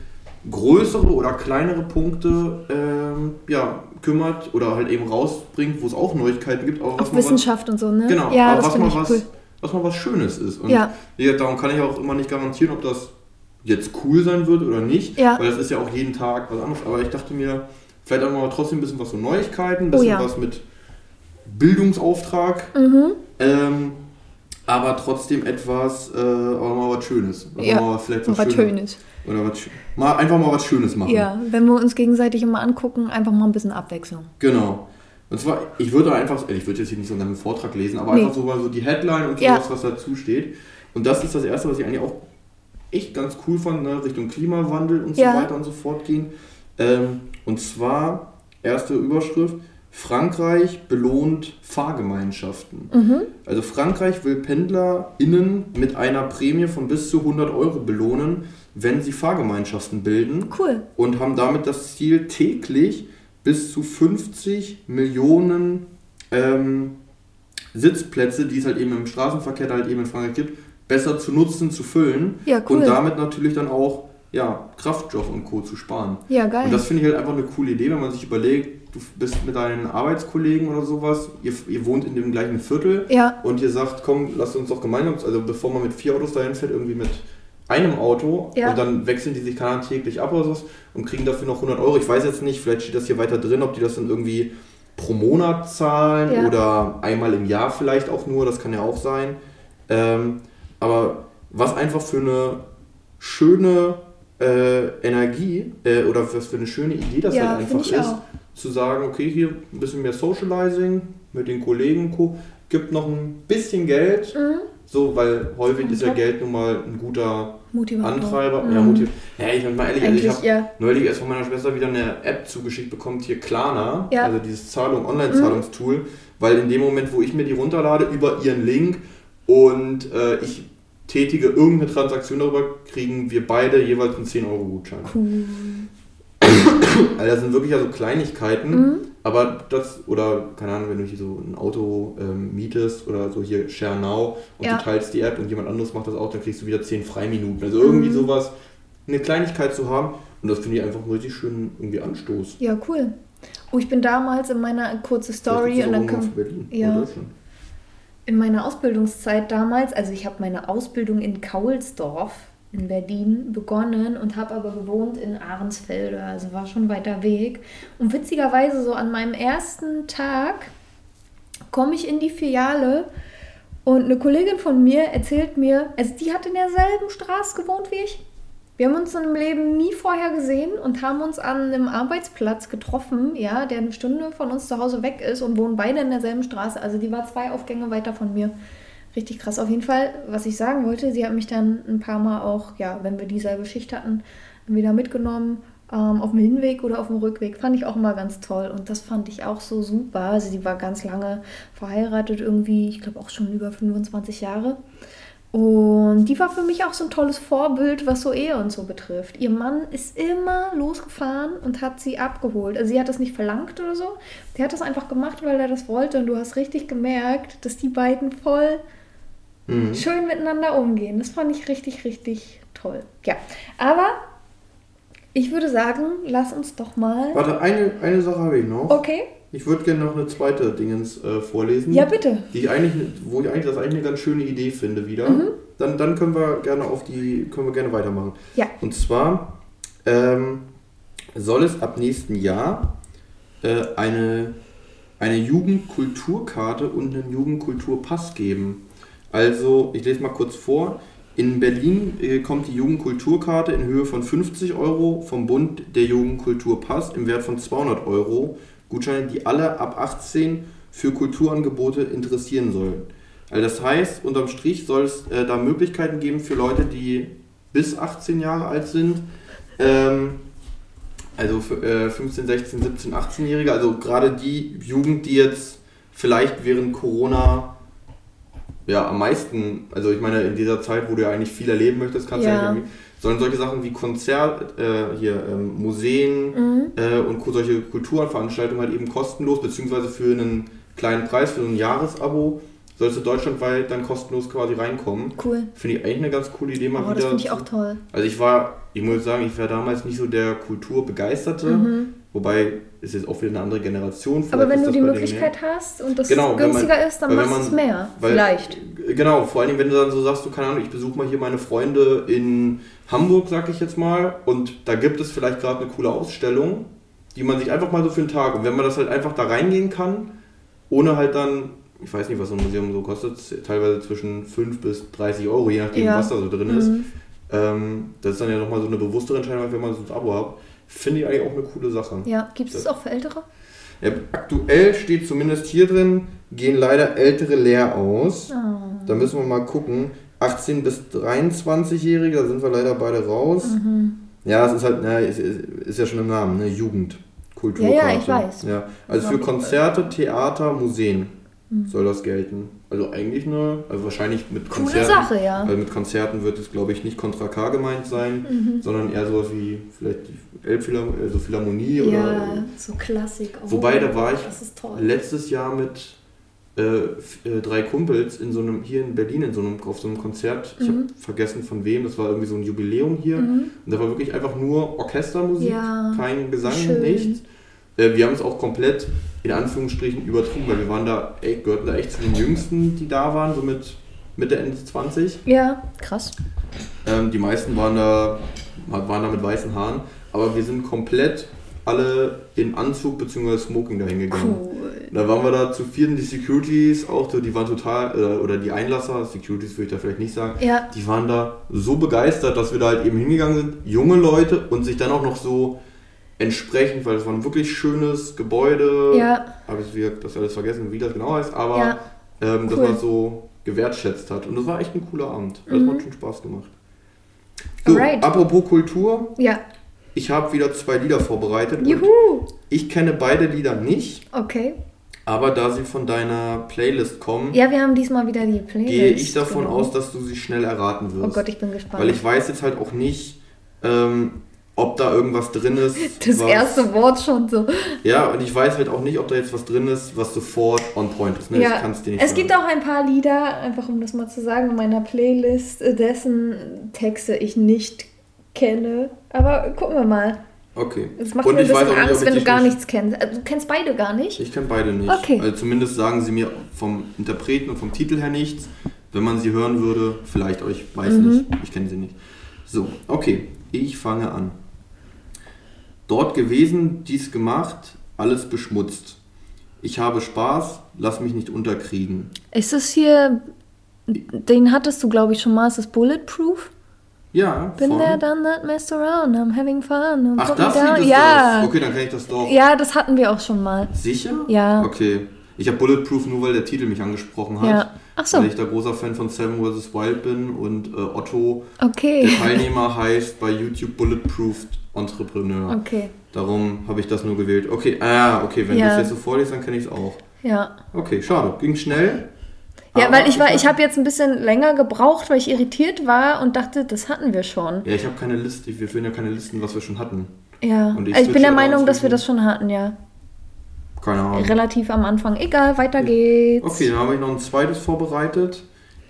größere oder kleinere Punkte ähm, ja, kümmert oder halt eben rausbringt, wo es auch Neuigkeiten gibt, aber was Auf man was, Wissenschaft und so, ne? Genau, ja, aber was mal was, cool. was mal was Schönes ist. Und Ja. darum kann ich auch immer nicht garantieren, ob das jetzt cool sein wird oder nicht, Ja. weil das ist ja auch jeden Tag was anderes. Aber ich dachte mir, vielleicht auch mal trotzdem ein bisschen was so Neuigkeiten, ein Oh bisschen ja. was mit Bildungsauftrag, Mhm. ähm, aber trotzdem etwas, äh, aber mal was Schönes. Also Ja, mal vielleicht Was Schönes. Schönes. Oder was, mal, einfach mal was Schönes machen. Ja, wenn wir uns gegenseitig immer angucken, einfach mal ein bisschen Abwechslung. Genau. Und zwar, ich würde einfach, ich würde jetzt hier nicht so einen Vortrag lesen, aber Nee. einfach so mal so die Headline und Ja. sowas, was dazu steht. Und das ist das Erste, was ich eigentlich auch echt ganz cool fand, ne? Richtung Klimawandel und Ja. so weiter und so fort gehen. Ähm, und zwar, erste Überschrift, Frankreich belohnt Fahrgemeinschaften. Mhm. Also Frankreich will PendlerInnen mit einer Prämie von bis zu 100 Euro belohnen, wenn sie Fahrgemeinschaften bilden Cool. und haben damit das Ziel, täglich bis zu 50 Millionen ähm, Sitzplätze, die es halt eben im Straßenverkehr halt eben in Frankreich gibt, besser zu nutzen, zu füllen Ja, cool. und damit natürlich dann auch ja, Kraftstoff und Co. zu sparen. Ja, geil. Und das finde ich halt einfach eine coole Idee, wenn man sich überlegt, du bist mit deinen Arbeitskollegen oder sowas, ihr, ihr wohnt in dem gleichen Viertel ja, und ihr sagt, komm, lasst uns doch gemeinsam, also bevor man mit vier Autos dahin fährt, irgendwie mit einem Auto Ja. und dann wechseln die sich Ahnung, täglich ab oder sowas und kriegen dafür noch 100 Euro. Ich weiß jetzt nicht, vielleicht steht das hier weiter drin, ob die das dann irgendwie pro Monat zahlen Ja. oder einmal im Jahr vielleicht auch nur, das kann ja auch sein. Ähm, aber was einfach für eine schöne äh, Energie äh, oder was für eine schöne Idee das ja halt einfach ist auch. zu sagen, okay, hier ein bisschen mehr Socializing mit den Kollegen, gibt noch ein bisschen Geld, Mhm. So, weil häufig ist ja. Geld nun mal ein guter Motivator. Antreiber. Mhm. Ja, motiv ja, ich bin mal ehrlich, also ich habe ja. neulich erst von meiner Schwester wieder eine App zugeschickt bekommen, hier Klarna, Ja. also dieses Zahlung, Online-Zahlungstool, weil in dem Moment, wo ich mir die runterlade über ihren Link und äh, ich tätige irgendeine Transaktion darüber, kriegen wir beide jeweils einen 10-Euro-Gutschein. Cool. Also das sind wirklich also Kleinigkeiten, Mhm. Aber das, oder keine Ahnung, wenn du hier so ein Auto ähm, mietest oder so hier Share Now und Ja. du teilst die App und jemand anderes macht das auch, dann kriegst du wieder 10 Freiminuten. Also irgendwie Mhm. sowas, eine Kleinigkeit zu haben. Und das finde ich einfach einen richtig schönen irgendwie Anstoß. Ja, cool. Oh, ich bin damals in meiner kurze Story und dann für Berlin Ja. in meiner Ausbildungszeit damals, also ich habe meine Ausbildung in Kaulsdorf in Berlin begonnen und habe aber gewohnt in Ahrensfelde, also war schon weiter Weg. Und witzigerweise so an meinem ersten Tag komme ich in die Filiale und eine Kollegin von mir erzählt mir, also die hat in derselben Straße gewohnt wie ich. Wir haben uns im Leben nie vorher gesehen und haben uns an einem Arbeitsplatz getroffen, ja, der eine Stunde von uns zu Hause weg ist und wohnen beide in derselben Straße. Also die war zwei Aufgänge weiter von mir. Richtig krass. Auf jeden Fall, was ich sagen wollte, sie hat mich dann ein paar Mal auch, ja, wenn wir dieselbe Schicht hatten, wieder mitgenommen ähm, auf dem Hinweg oder auf dem Rückweg. Fand ich auch immer ganz toll und das fand ich auch so super. Also sie war ganz lange verheiratet, irgendwie, ich glaube auch schon über 25 Jahre. Und die war für mich auch so ein tolles Vorbild, was so Ehe und so betrifft. Ihr Mann ist immer losgefahren und hat sie abgeholt. Also sie hat das nicht verlangt oder so. Der hat das einfach gemacht, weil er das wollte. Und du hast richtig gemerkt, dass die beiden voll Mhm. schön miteinander umgehen. Das fand ich richtig, richtig toll. Ja, aber ich würde sagen, lass uns doch mal. Warte, eine, eine Sache habe ich noch. Okay, Ich würde gerne noch eine zweite Dingens äh, vorlesen. ja bitte. Die ich eigentlich, wo ich eigentlich das eigentlich eine ganz schöne Idee finde wieder. Mhm. Dann, dann können wir gerne auf die, können wir gerne weitermachen. Ja. Und zwar ähm, soll es ab nächsten Jahr äh, eine, eine Jugendkulturkarte und einen Jugendkulturpass geben. Also, ich lese mal kurz vor. In Berlin äh, kommt die Jugendkulturkarte in Höhe von 50 Euro vom Bund der Jugendkulturpass im Wert von 200 Euro. Gutscheine, die alle ab 18 für Kulturangebote interessieren sollen. Also das heißt, unterm Strich soll es äh, da Möglichkeiten geben für Leute, die bis 18 Jahre alt sind. Ähm, also für, äh, 15, 16, 17, 18-Jährige. Also gerade die Jugend, die jetzt vielleicht während Corona ja am meisten, also ich meine in dieser Zeit, wo du ja eigentlich viel erleben möchtest, kannst du Ja. ja nicht irgendwie, sollen solche Sachen wie Konzert, äh, hier ähm, Museen Mhm. äh, und solche Kulturveranstaltungen halt eben kostenlos, beziehungsweise für einen kleinen Preis, für so ein Jahresabo, sollst du deutschlandweit dann kostenlos quasi reinkommen. Cool. Finde ich eigentlich eine ganz coole Idee mal Oh, das wieder. finde ich auch toll. Also ich war, ich muss sagen, ich war damals nicht so der Kulturbegeisterte, Mhm. Wobei ist jetzt auch wieder eine andere Generation. Aber vielleicht wenn ist du die Möglichkeit hast und das Genau, wenn man- günstiger ist, dann wenn machst du es mehr. weil- Vielleicht. Genau, vor allem wenn du dann so sagst, du keine Ahnung, ich besuche mal hier meine Freunde in Hamburg, sag ich jetzt mal, und da gibt es vielleicht gerade eine coole Ausstellung, die man sich einfach mal so für einen Tag, und wenn man das halt einfach da reingehen kann, ohne halt dann, ich weiß nicht, was so ein Museum so kostet, teilweise zwischen 5 bis 30 Euro, je nachdem, Ja. was da so drin ist. Mhm. Ähm, das ist dann ja nochmal so eine bewusstere Entscheidung, wenn man so ein Abo hat. Finde ich eigentlich auch eine coole Sache. Ja, gibt es auch für Ältere? Ja, aktuell steht zumindest hier drin, gehen leider Ältere leer aus. Oh. Da müssen wir mal gucken. 18 bis 23-Jährige, da sind wir leider beide raus. Mhm. Ja, es ist halt, na, ist, ist, ja schon im Namen, ne? Jugend. Kulturkarte. Ja, ja, ich weiß. Ja, also für Konzerte, Theater, Museen Mhm. soll das gelten. Also eigentlich eine, also wahrscheinlich mit Coole Konzerten. Sache, ja. Also mit Konzerten wird es, glaube ich, nicht Contra K gemeint sein, Mhm. sondern eher sowas wie vielleicht die Elbphilharmonie, also Philharmonie Ja, oder so Klassik. Oh, Wobei, da war ich letztes Jahr mit äh, äh, drei Kumpels in so einem hier in Berlin in so einem auf so einem Konzert. Ich habe Mhm. vergessen von wem. Das war irgendwie so ein Jubiläum hier. Mhm. Und da war wirklich einfach nur Orchestermusik, Ja, kein Gesang, schön. nichts. Äh, wir haben es auch komplett in Anführungsstrichen übertrieben, weil wir waren da, ey, gehörten da echt zu den Jüngsten, die da waren, so mit Mitte, Ende 20. Ja, krass. Ähm, die meisten waren da, waren da mit weißen Haaren, aber wir sind komplett alle in Anzug bzw. Smoking dahin gegangen. Cool. Da waren wir da zu vierten, die Securities auch, die waren total, äh, oder die Einlasser, Securities würde ich da vielleicht nicht sagen, Ja, die waren da so begeistert, dass wir da halt eben hingegangen sind, junge Leute und sich dann auch noch so entsprechend, weil es war ein wirklich schönes Gebäude, ja, habe ich wieder das alles vergessen, wie das genau heißt, aber ja. ähm, dass Cool. man so gewertschätzt hat. Und das war echt ein cooler Abend. Das Mhm. hat schon Spaß gemacht. So, Alright. apropos Kultur, Ja. ich habe wieder zwei Lieder vorbereitet. Juhu. ich kenne beide Lieder nicht, Okay. aber da sie von deiner Playlist kommen, Ja, wir haben diesmal wieder die Playlist. gehe ich davon genau. aus, dass du sie schnell erraten wirst. Oh Gott, ich bin gespannt. Weil ich weiß jetzt halt auch nicht, ähm, ob da irgendwas drin ist. Das was, erste Wort schon so. Ja, und ich weiß halt auch nicht, ob da jetzt was drin ist, was sofort on point ist. Ne? Ja, Ich kann's dir nicht es sagen. gibt auch ein paar Lieder, einfach um das mal zu sagen, in meiner Playlist, äh, dessen Texte ich nicht kenne. Aber gucken wir mal. Okay. Es macht Und mir ein ich weiß bisschen auch nicht, Angst, ob wenn du gar nichts kennst. Also, du kennst beide gar nicht? Ich kenne beide nicht. Okay. Also zumindest sagen sie mir vom Interpreten und vom Titel her nichts. Wenn man sie hören würde, vielleicht, ich weiß Mhm. nicht. Ich kenne sie nicht. So, okay. Ich fange an. Dort gewesen, dies gemacht, alles beschmutzt. Ich habe Spaß, lass mich nicht unterkriegen. Ist es hier. Den hattest du, glaube ich, schon mal. Ist das Bulletproof? Ja, von... there, done that, messed around, I'm having fun. I'm Ach, das. Lied ist Ja. das. Okay, dann kenne ich das doch. Ja, das hatten wir auch schon mal. Sicher? Ja. Okay. Ich habe Bulletproof nur, weil der Titel mich angesprochen hat. Ja. Ach so. Weil ich da großer Fan von Seven vs. Wild bin und äh, Otto, Okay. der Teilnehmer, heißt bei YouTube Bulletproof Entrepreneur. Okay. Darum habe ich das nur gewählt. Okay, ah, okay, wenn Ja. du es jetzt so vorliest, dann kenne ich es auch. Ja. Okay, schade. Ging schnell. Ja, weil ich war, ich habe jetzt ein bisschen länger gebraucht, weil ich irritiert war und dachte, das hatten wir schon. Ja, ich habe keine Liste. Wir führen ja keine Listen, was wir schon hatten. Ja. Ich Also ich bin der switche Meinung, dass wir das schon hatten, ja. Keine Ahnung. Relativ am Anfang. Egal, weiter geht's. Okay, dann habe ich noch ein zweites vorbereitet.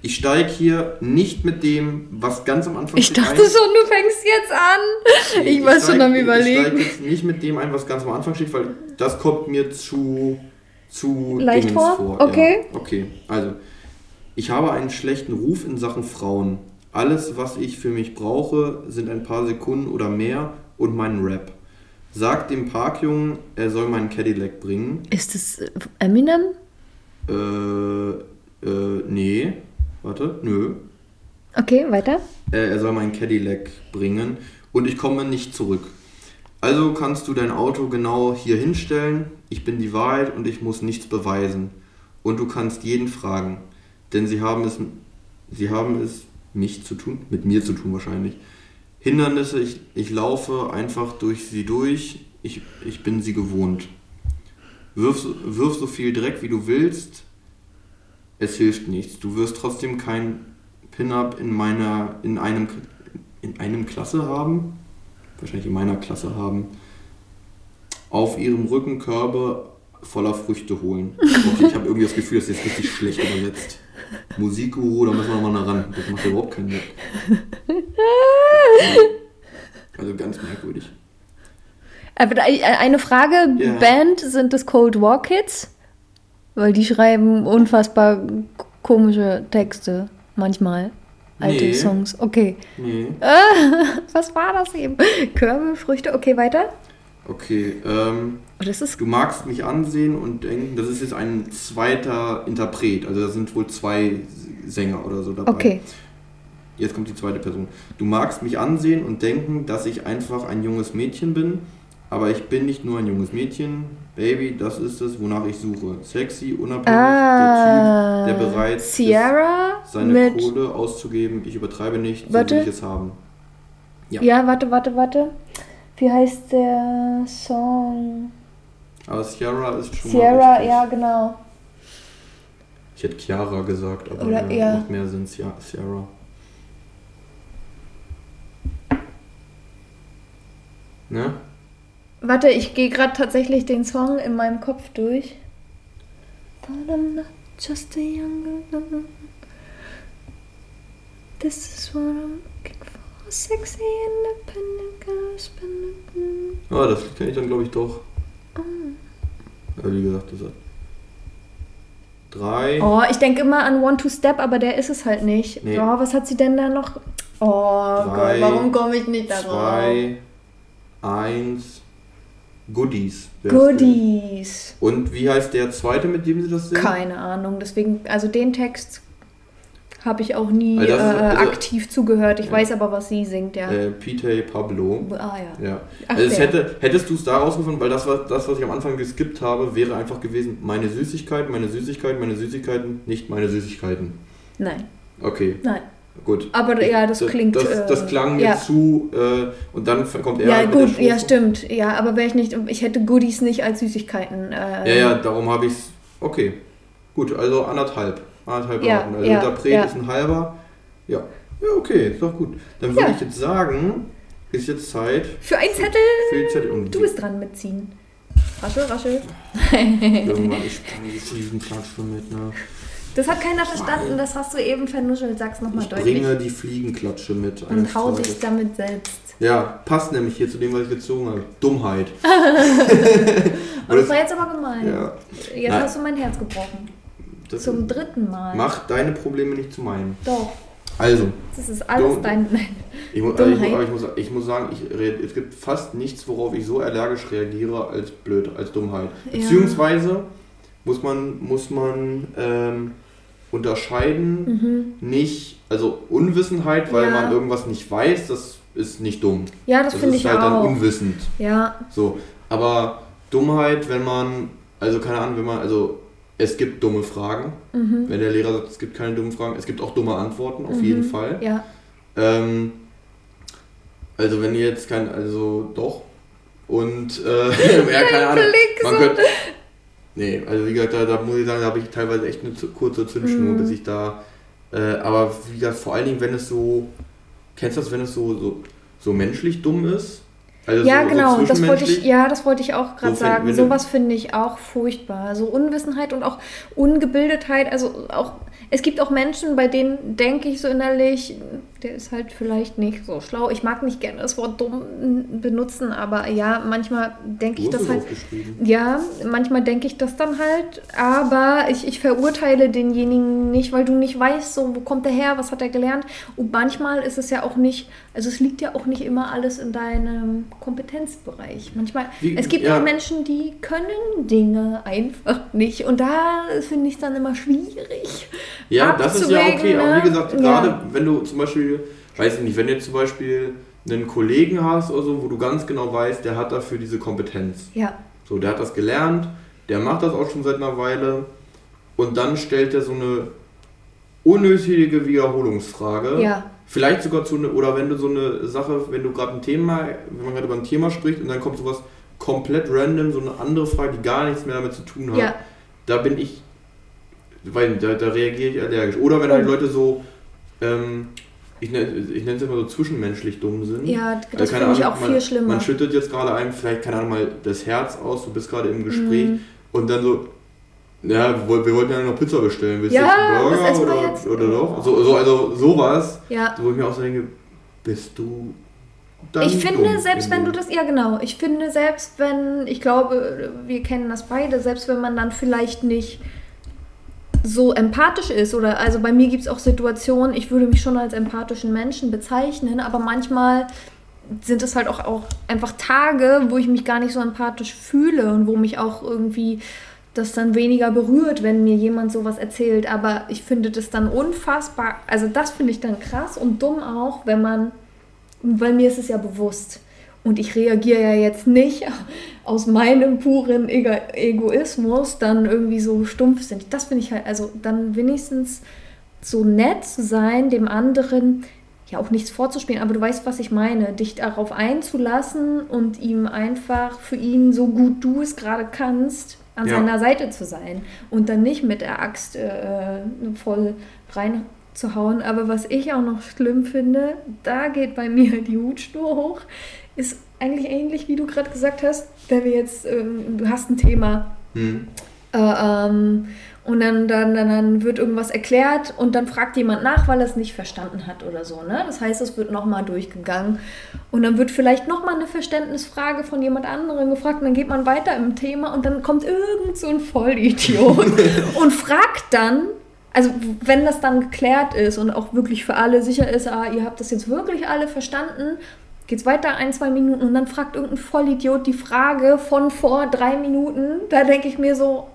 Ich steige hier nicht mit dem, was ganz am Anfang Ich dachte ein. schon, du fängst jetzt an. Nee, ich war schon am Ich steige überlegen. jetzt nicht mit dem ein, was ganz am Anfang steht, weil das kommt mir zu, zu Leicht Dingens vor? Okay. Ja. Okay, also. Ich habe einen schlechten Ruf in Sachen Frauen. Alles, was ich für mich brauche, sind ein paar Sekunden oder mehr und meinen Rap. Sagt dem Parkjungen, er soll meinen Cadillac bringen. Ist es äh, Eminem? Äh, äh, nee. Warte, nö. Okay, weiter. Äh, er soll meinen Cadillac bringen und ich komme nicht zurück. Also kannst du dein Auto genau hier hinstellen. Ich bin die Wahrheit und ich muss nichts beweisen. Und du kannst jeden fragen, denn sie haben es, sie haben es mich zu tun, mit mir zu tun wahrscheinlich. Hindernisse, ich, ich laufe einfach durch sie durch. Ich, ich bin sie gewohnt. Wirf, wirf so viel Dreck wie du willst. Es hilft nichts. Du wirst trotzdem kein Pin-Up in meiner, in einem, in einem Klasse haben. Wahrscheinlich in meiner Klasse haben. Auf ihrem Rücken Körbe voller Früchte holen. Okay, ich habe irgendwie das Gefühl, das ist jetzt richtig schlecht übersetzt. Musikguru, da müssen wir mal nah ran. Das macht überhaupt keinen Sinn. Also ganz merkwürdig. Aber da- äh, eine Frage: Ja. Band, sind das Cold War Kids? Weil die schreiben unfassbar komische Texte manchmal. Alte Nee. Songs. Okay. Nee. Was war das eben? Körbe, Früchte. Okay, weiter. Okay, ähm, Oh, das ist du magst mich ansehen und denken, das ist jetzt ein zweiter Interpret. Also da sind wohl zwei Sänger oder so dabei. okay. Jetzt kommt die zweite Person. Du magst mich ansehen und denken, dass ich einfach ein junges Mädchen bin, aber ich bin nicht nur ein junges Mädchen. Baby, das ist es, wonach ich suche. Sexy, unabhängig, Ah, der Typ, der bereit Sierra ist, seine. Kohle auszugeben. Ich übertreibe nicht, so will ich es haben. Ja. Ja, warte, warte, warte. Wie heißt der Song? Aber Sierra ist schon Sierra, ja, genau. Ich hätte Chiara gesagt, aber Oder ja, eher- macht mehr Sinn, Sierra. Ne? Warte, ich gehe gerade tatsächlich den Song in meinem Kopf durch. Just a young. This is what I'm looking for. Sexy, independent girl, spending. Ah, das kenne ich dann, glaube ich, doch. Oh. Ja, wie gesagt, das hat. Drei. Oh, ich denke immer an One to Step, aber der ist es halt nicht. Nee. Oh, was hat sie denn da noch? Oh Drei, Gott, warum komme ich nicht darauf? Zwei. Eins. Goodies. Goodies. Und wie heißt der zweite, mit dem sie das singen? Keine Ahnung, deswegen, also den Text habe ich auch nie das ist- äh, also- aktiv zugehört. Ich Ja. weiß aber, was sie singt, ja. Äh, Pete Pablo. ah ja. Ja. Ach, also hätte, hättest du es da rausgefunden, weil das, war, das, was ich am Anfang geskippt habe, wäre einfach gewesen, meine Süßigkeit, meine Süßigkeit, meine Süßigkeiten, nicht meine Süßigkeiten. Nein, Okay, nein. Gut. Aber ja, das klingt. Das, äh, das klang mir ja. zu äh, und dann kommt er Ja, gut, ja, stimmt. Ja, aber wäre ich nicht, ich hätte Goodies nicht als Süßigkeiten. Äh, Ja, ja, darum habe ich es. Okay, gut, also anderthalb. Anderthalb Ja, Raten. Also ja, Interpret ja. ist ein halber. Ja, ja, okay, ist doch gut. Dann würde ich jetzt sagen, ist jetzt Zeit Für ein Zettel. für die Zettel. Und Du bist dran mitziehen. Raschel, raschel. irgendwann, ich bringe die Fliegenklatsche mit, ne? Das hat keiner verstanden, das hast du eben vernuschelt. Sag's nochmal Ich deutlich. bringe die Fliegenklatsche mit. Und hau Tages. dich damit selbst. Ja, passt nämlich hier zu dem, was ich gezogen habe. Dummheit. Und das war jetzt aber gemein. Ja, Jetzt Nein. hast du mein Herz gebrochen. das Zum dritten Mal. Mach deine Probleme nicht zu meinen. Doch, Also, das ist alles dein. Nein. ich, mu also ich, Dummheit. ich, muss, ich muss sagen, ich, re- es gibt fast nichts, worauf ich so allergisch reagiere als blöd, als Dummheit. Ja. Beziehungsweise muss man, muss man ähm, unterscheiden, nicht, also Unwissenheit, weil Mhm. Ja. man irgendwas nicht weiß, das ist nicht dumm. Ja, das finde ist ich halt dann auch. unwissend. Ja, So, aber Dummheit, wenn man, also keine Ahnung, wenn man, also es gibt dumme Fragen. mhm. Wenn der Lehrer sagt, es gibt keine dummen Fragen, es gibt auch dumme Antworten, auf Mhm. jeden Fall. ja. Ähm, also wenn ihr jetzt kein, also doch. Und äh, ja, keine Ahnung. Man könnte. Nee, also wie gesagt, da, da muss ich sagen, da habe ich teilweise echt eine kurze Zündschnur, Mhm. bis ich da. Äh, aber wie gesagt, vor allen Dingen, wenn es so. Kennst du das, wenn es so, so, so menschlich dumm ist? Also Ja, so, genau, so das wollte ich, ja, das wollte ich auch gerade So, sagen. Sowas finde ich auch furchtbar. So Unwissenheit und auch Ungebildetheit. Also auch, es gibt auch Menschen, bei denen denke ich so innerlich, der ist halt vielleicht nicht so schlau. Ich mag nicht gerne das Wort dumm benutzen, aber ja, manchmal denke ich das halt. Ja, manchmal denke ich das dann halt, aber ich, ich verurteile denjenigen nicht, weil du nicht weißt, so, wo kommt er her, was hat er gelernt. Und manchmal ist es ja auch nicht, also es liegt ja auch nicht immer alles in deinem Kompetenzbereich. Manchmal, Wie- es gibt ja. auch Menschen, die können Dinge einfach nicht. Und da finde ich es dann immer schwierig. Ja, das ist ja okay. Aber ne? wie gesagt, Ja. gerade wenn du zum Beispiel, weiß ich nicht, wenn du zum Beispiel einen Kollegen hast oder so, wo du ganz genau weißt, der hat dafür diese Kompetenz. Ja, So, der hat das gelernt, der macht das auch schon seit einer Weile und dann stellt er so eine unnötige Wiederholungsfrage. ja, Vielleicht sogar zu ne, oder wenn du so eine Sache, wenn du gerade ein Thema, wenn man gerade über ein Thema spricht und dann kommt sowas komplett random, so eine andere Frage, die gar nichts mehr damit zu tun hat, ja. da bin ich, weil da, da reagiere ich allergisch. Oder wenn halt Oh. Leute so, ähm, ich nenne ich nenne es immer so zwischenmenschlich dumm sind. Ja, Also das keine finde ich auch man, viel schlimmer. Man schüttet jetzt gerade einem vielleicht, keine Ahnung, mal das Herz aus, du bist gerade im Gespräch Mhm. und dann so, ja, wir, woll- wir wollten ja noch Pizza bestellen. Willst du Ja, jetzt einen Burger oder, oder doch? So, so, also sowas, Ja. wo ich mir auch so denke, bist du dann Ich finde, selbst wenn du das, ja genau, ich finde, selbst wenn, ich glaube, wir kennen das beide, selbst wenn man dann vielleicht nicht so empathisch ist oder, also bei mir gibt es auch Situationen, ich würde mich schon als empathischen Menschen bezeichnen, aber manchmal sind es halt auch, auch einfach Tage, wo ich mich gar nicht so empathisch fühle und wo mich auch irgendwie das dann weniger berührt, wenn mir jemand sowas erzählt. Aber ich finde das dann unfassbar, also das finde ich dann krass und dumm auch, wenn man weil mir ist es ja bewusst. Und ich reagiere ja jetzt nicht aus meinem puren Ego Egoismus dann irgendwie so stumpf sind. Das finde ich halt, also dann wenigstens so nett zu sein, dem anderen ja auch nichts vorzuspielen, aber du weißt, was ich meine, dich darauf einzulassen und ihm einfach für ihn so gut du es gerade kannst, an Ja. seiner Seite zu sein und dann nicht mit der Axt äh, voll reinzuhauen. Aber was ich auch noch schlimm finde, da geht bei mir die Hutschnur hoch, ist eigentlich ähnlich, wie du gerade gesagt hast, wenn wir jetzt, ähm, du hast ein Thema Hm. äh, ähm, und dann, dann, dann, wird irgendwas erklärt und dann fragt jemand nach, weil er es nicht verstanden hat oder so. Ne? Das heißt, es wird nochmal durchgegangen. Und dann wird vielleicht nochmal eine Verständnisfrage von jemand anderem gefragt und dann geht man weiter im Thema und dann kommt irgend so ein Vollidiot und fragt dann, also wenn das dann geklärt ist und auch wirklich für alle sicher ist, ah, ihr habt das jetzt wirklich alle verstanden, geht's weiter ein, zwei Minuten und dann fragt irgendein Vollidiot die Frage von vor drei Minuten. Da denke ich mir so,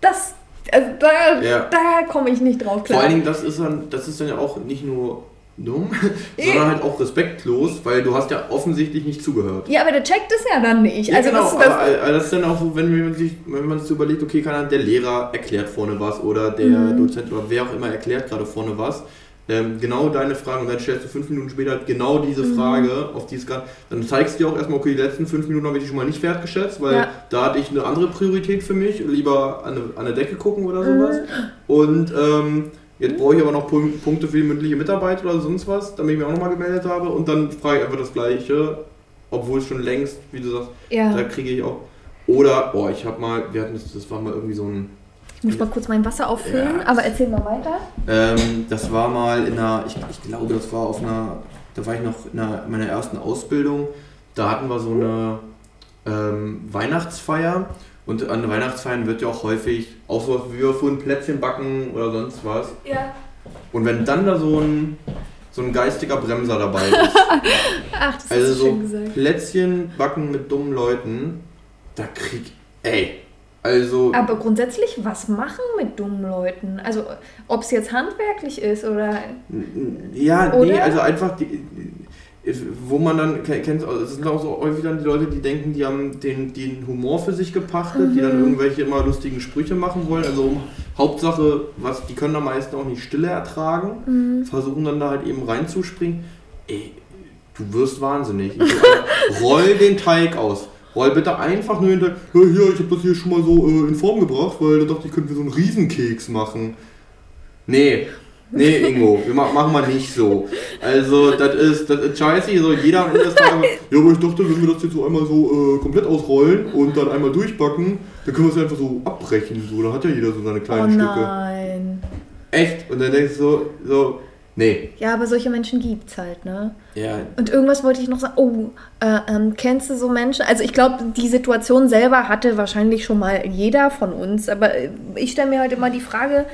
das, also da, Ja. da komme ich nicht drauf klar. Vor allen Dingen, das ist dann, das ist dann ja auch nicht nur dumm, sondern halt auch respektlos, weil du hast ja offensichtlich nicht zugehört. ja, aber der checkt es ja dann nicht. Also genau, das, das, aber das ist dann auch so, wenn man sich, wenn man sich überlegt, okay, Ahnung, der Lehrer erklärt vorne was oder der Mhm. Dozent oder wer auch immer erklärt gerade vorne was. Ähm, genau deine Frage und dann stellst du fünf Minuten später genau diese Mhm. Frage, auf die es gerade. Dann zeigst du dir auch erstmal, okay, die letzten fünf Minuten habe ich schon mal nicht wertgeschätzt, weil Ja. da hatte ich eine andere Priorität für mich, lieber an eine, an eine Decke gucken oder Mhm. sowas. Und ähm, Jetzt brauche ich aber noch Pun- Punkte für die mündliche Mitarbeit oder sonst was, damit ich mich auch nochmal gemeldet habe. Und dann frage ich einfach das Gleiche, obwohl es schon längst, wie du sagst, Ja. da kriege ich auch. Oder, oh, ich habe mal, wir hatten das, das war mal irgendwie so ein, Ich muss mal kurz mein Wasser auffüllen, Ja. aber erzähl mal weiter. ähm, das war mal in einer, ich, ich glaube, das war auf einer, da war ich noch in, einer, in meiner ersten Ausbildung. Da hatten wir so eine ähm, Weihnachtsfeier. Und an Weihnachtsfeiern wird ja auch häufig auch sowas wie wir vorhin Plätzchen backen oder sonst was. Ja. Und wenn dann da so ein, so ein geistiger Bremser dabei ist, Ach, das also ist so so schön gesagt. Plätzchen backen mit dummen Leuten, da krieg, ey, also, Aber grundsätzlich, was machen mit dummen Leuten? Also, ob es jetzt handwerklich ist oder. ja, nee, Oder? also einfach, die, wo man dann, ke- kennst also es sind auch so häufig dann die Leute, die denken, die haben den, den Humor für sich gepachtet, die dann Mhm. irgendwelche immer lustigen Sprüche machen wollen, also Hauptsache, was, die können am meisten auch nicht Stille ertragen, Mhm. versuchen dann da halt eben reinzuspringen. Ey, du wirst wahnsinnig. Roll den Teig aus. Roll bitte einfach nur hinter. Ja, hier, ich habe das hier schon mal so äh, in Form gebracht, weil da dachte ich, könnten wir so einen Riesenkeks machen. Nee. Nee, Ingo, wir ma machen mal nicht so. Also, das ist, das ist scheiße. So, jeder am Ende des Tages, ja, aber ich dachte, wenn wir das jetzt so einmal so äh, komplett ausrollen und dann einmal durchbacken, dann können wir es einfach so abbrechen. So, da hat ja jeder so seine Oh kleinen Stücke. nein. Echt? Und dann denkst du so, so, nee. Ja, aber solche Menschen gibt's halt, ne? Ja, Und irgendwas wollte ich noch sagen. Oh, äh, ähm, kennst du so Menschen? Also ich glaube, die Situation selber hatte wahrscheinlich schon mal jeder von uns. Aber äh, ich stelle mir halt immer die Frage,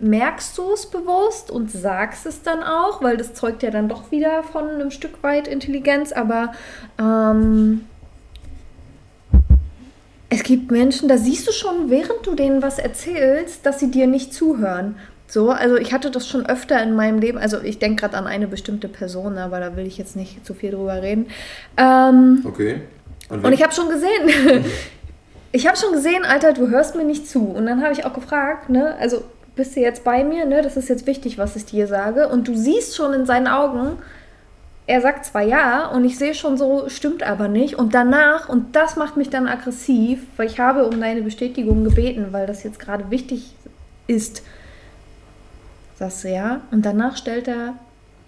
merkst du es bewusst und sagst es dann auch? Weil das zeugt ja dann doch wieder von einem Stück weit Intelligenz. Aber ähm, es gibt Menschen, da siehst du schon, während du denen was erzählst, dass sie dir nicht zuhören. So, also ich hatte das schon öfter in meinem Leben. Also ich denke gerade an eine bestimmte Person, aber da will ich jetzt nicht zu viel drüber reden. Ähm, okay. und ich habe schon gesehen, ich habe schon gesehen, Alter, du hörst mir nicht zu. Und dann habe ich auch gefragt, ne, also bist du jetzt bei mir, ne? Das ist jetzt wichtig, was ich dir sage. Und du siehst schon in seinen Augen, er sagt zwar ja und ich sehe schon so, stimmt aber nicht. Und danach, und das macht mich dann aggressiv, weil ich habe um deine Bestätigung gebeten, weil das jetzt gerade wichtig ist. Sagst du ja? Und danach stellt er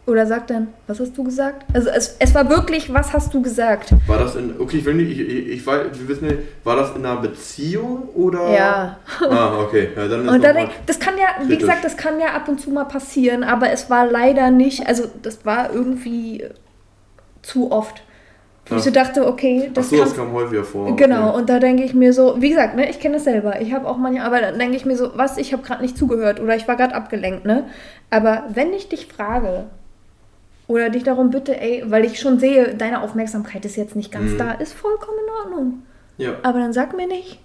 oder sagt dann, was hast du gesagt? Also es, es war wirklich, was hast du gesagt? War das in, okay, ich will nicht, ich, ich, ich weiß, wir wissen nicht, war das in einer Beziehung oder? Ja. Ah, okay, ja, dann ist Und da noch denk, das kann ja, wie kritisch. gesagt, das kann ja ab und zu mal passieren, aber es war leider nicht, also das war irgendwie zu oft. Wo ich so dachte, okay, Ach das so, kann, das kam häufiger vor. Genau, Okay. und da denke ich mir so, wie gesagt, ne, ich kenne das selber. Ich habe auch manchmal, aber dann denke ich mir so, was, ich habe gerade nicht zugehört oder ich war gerade abgelenkt, ne? Aber wenn ich dich frage oder dich darum bitte, ey, weil ich schon sehe, deine Aufmerksamkeit ist jetzt nicht ganz Mhm. da, ist vollkommen in Ordnung. Ja. Aber dann sag mir nicht,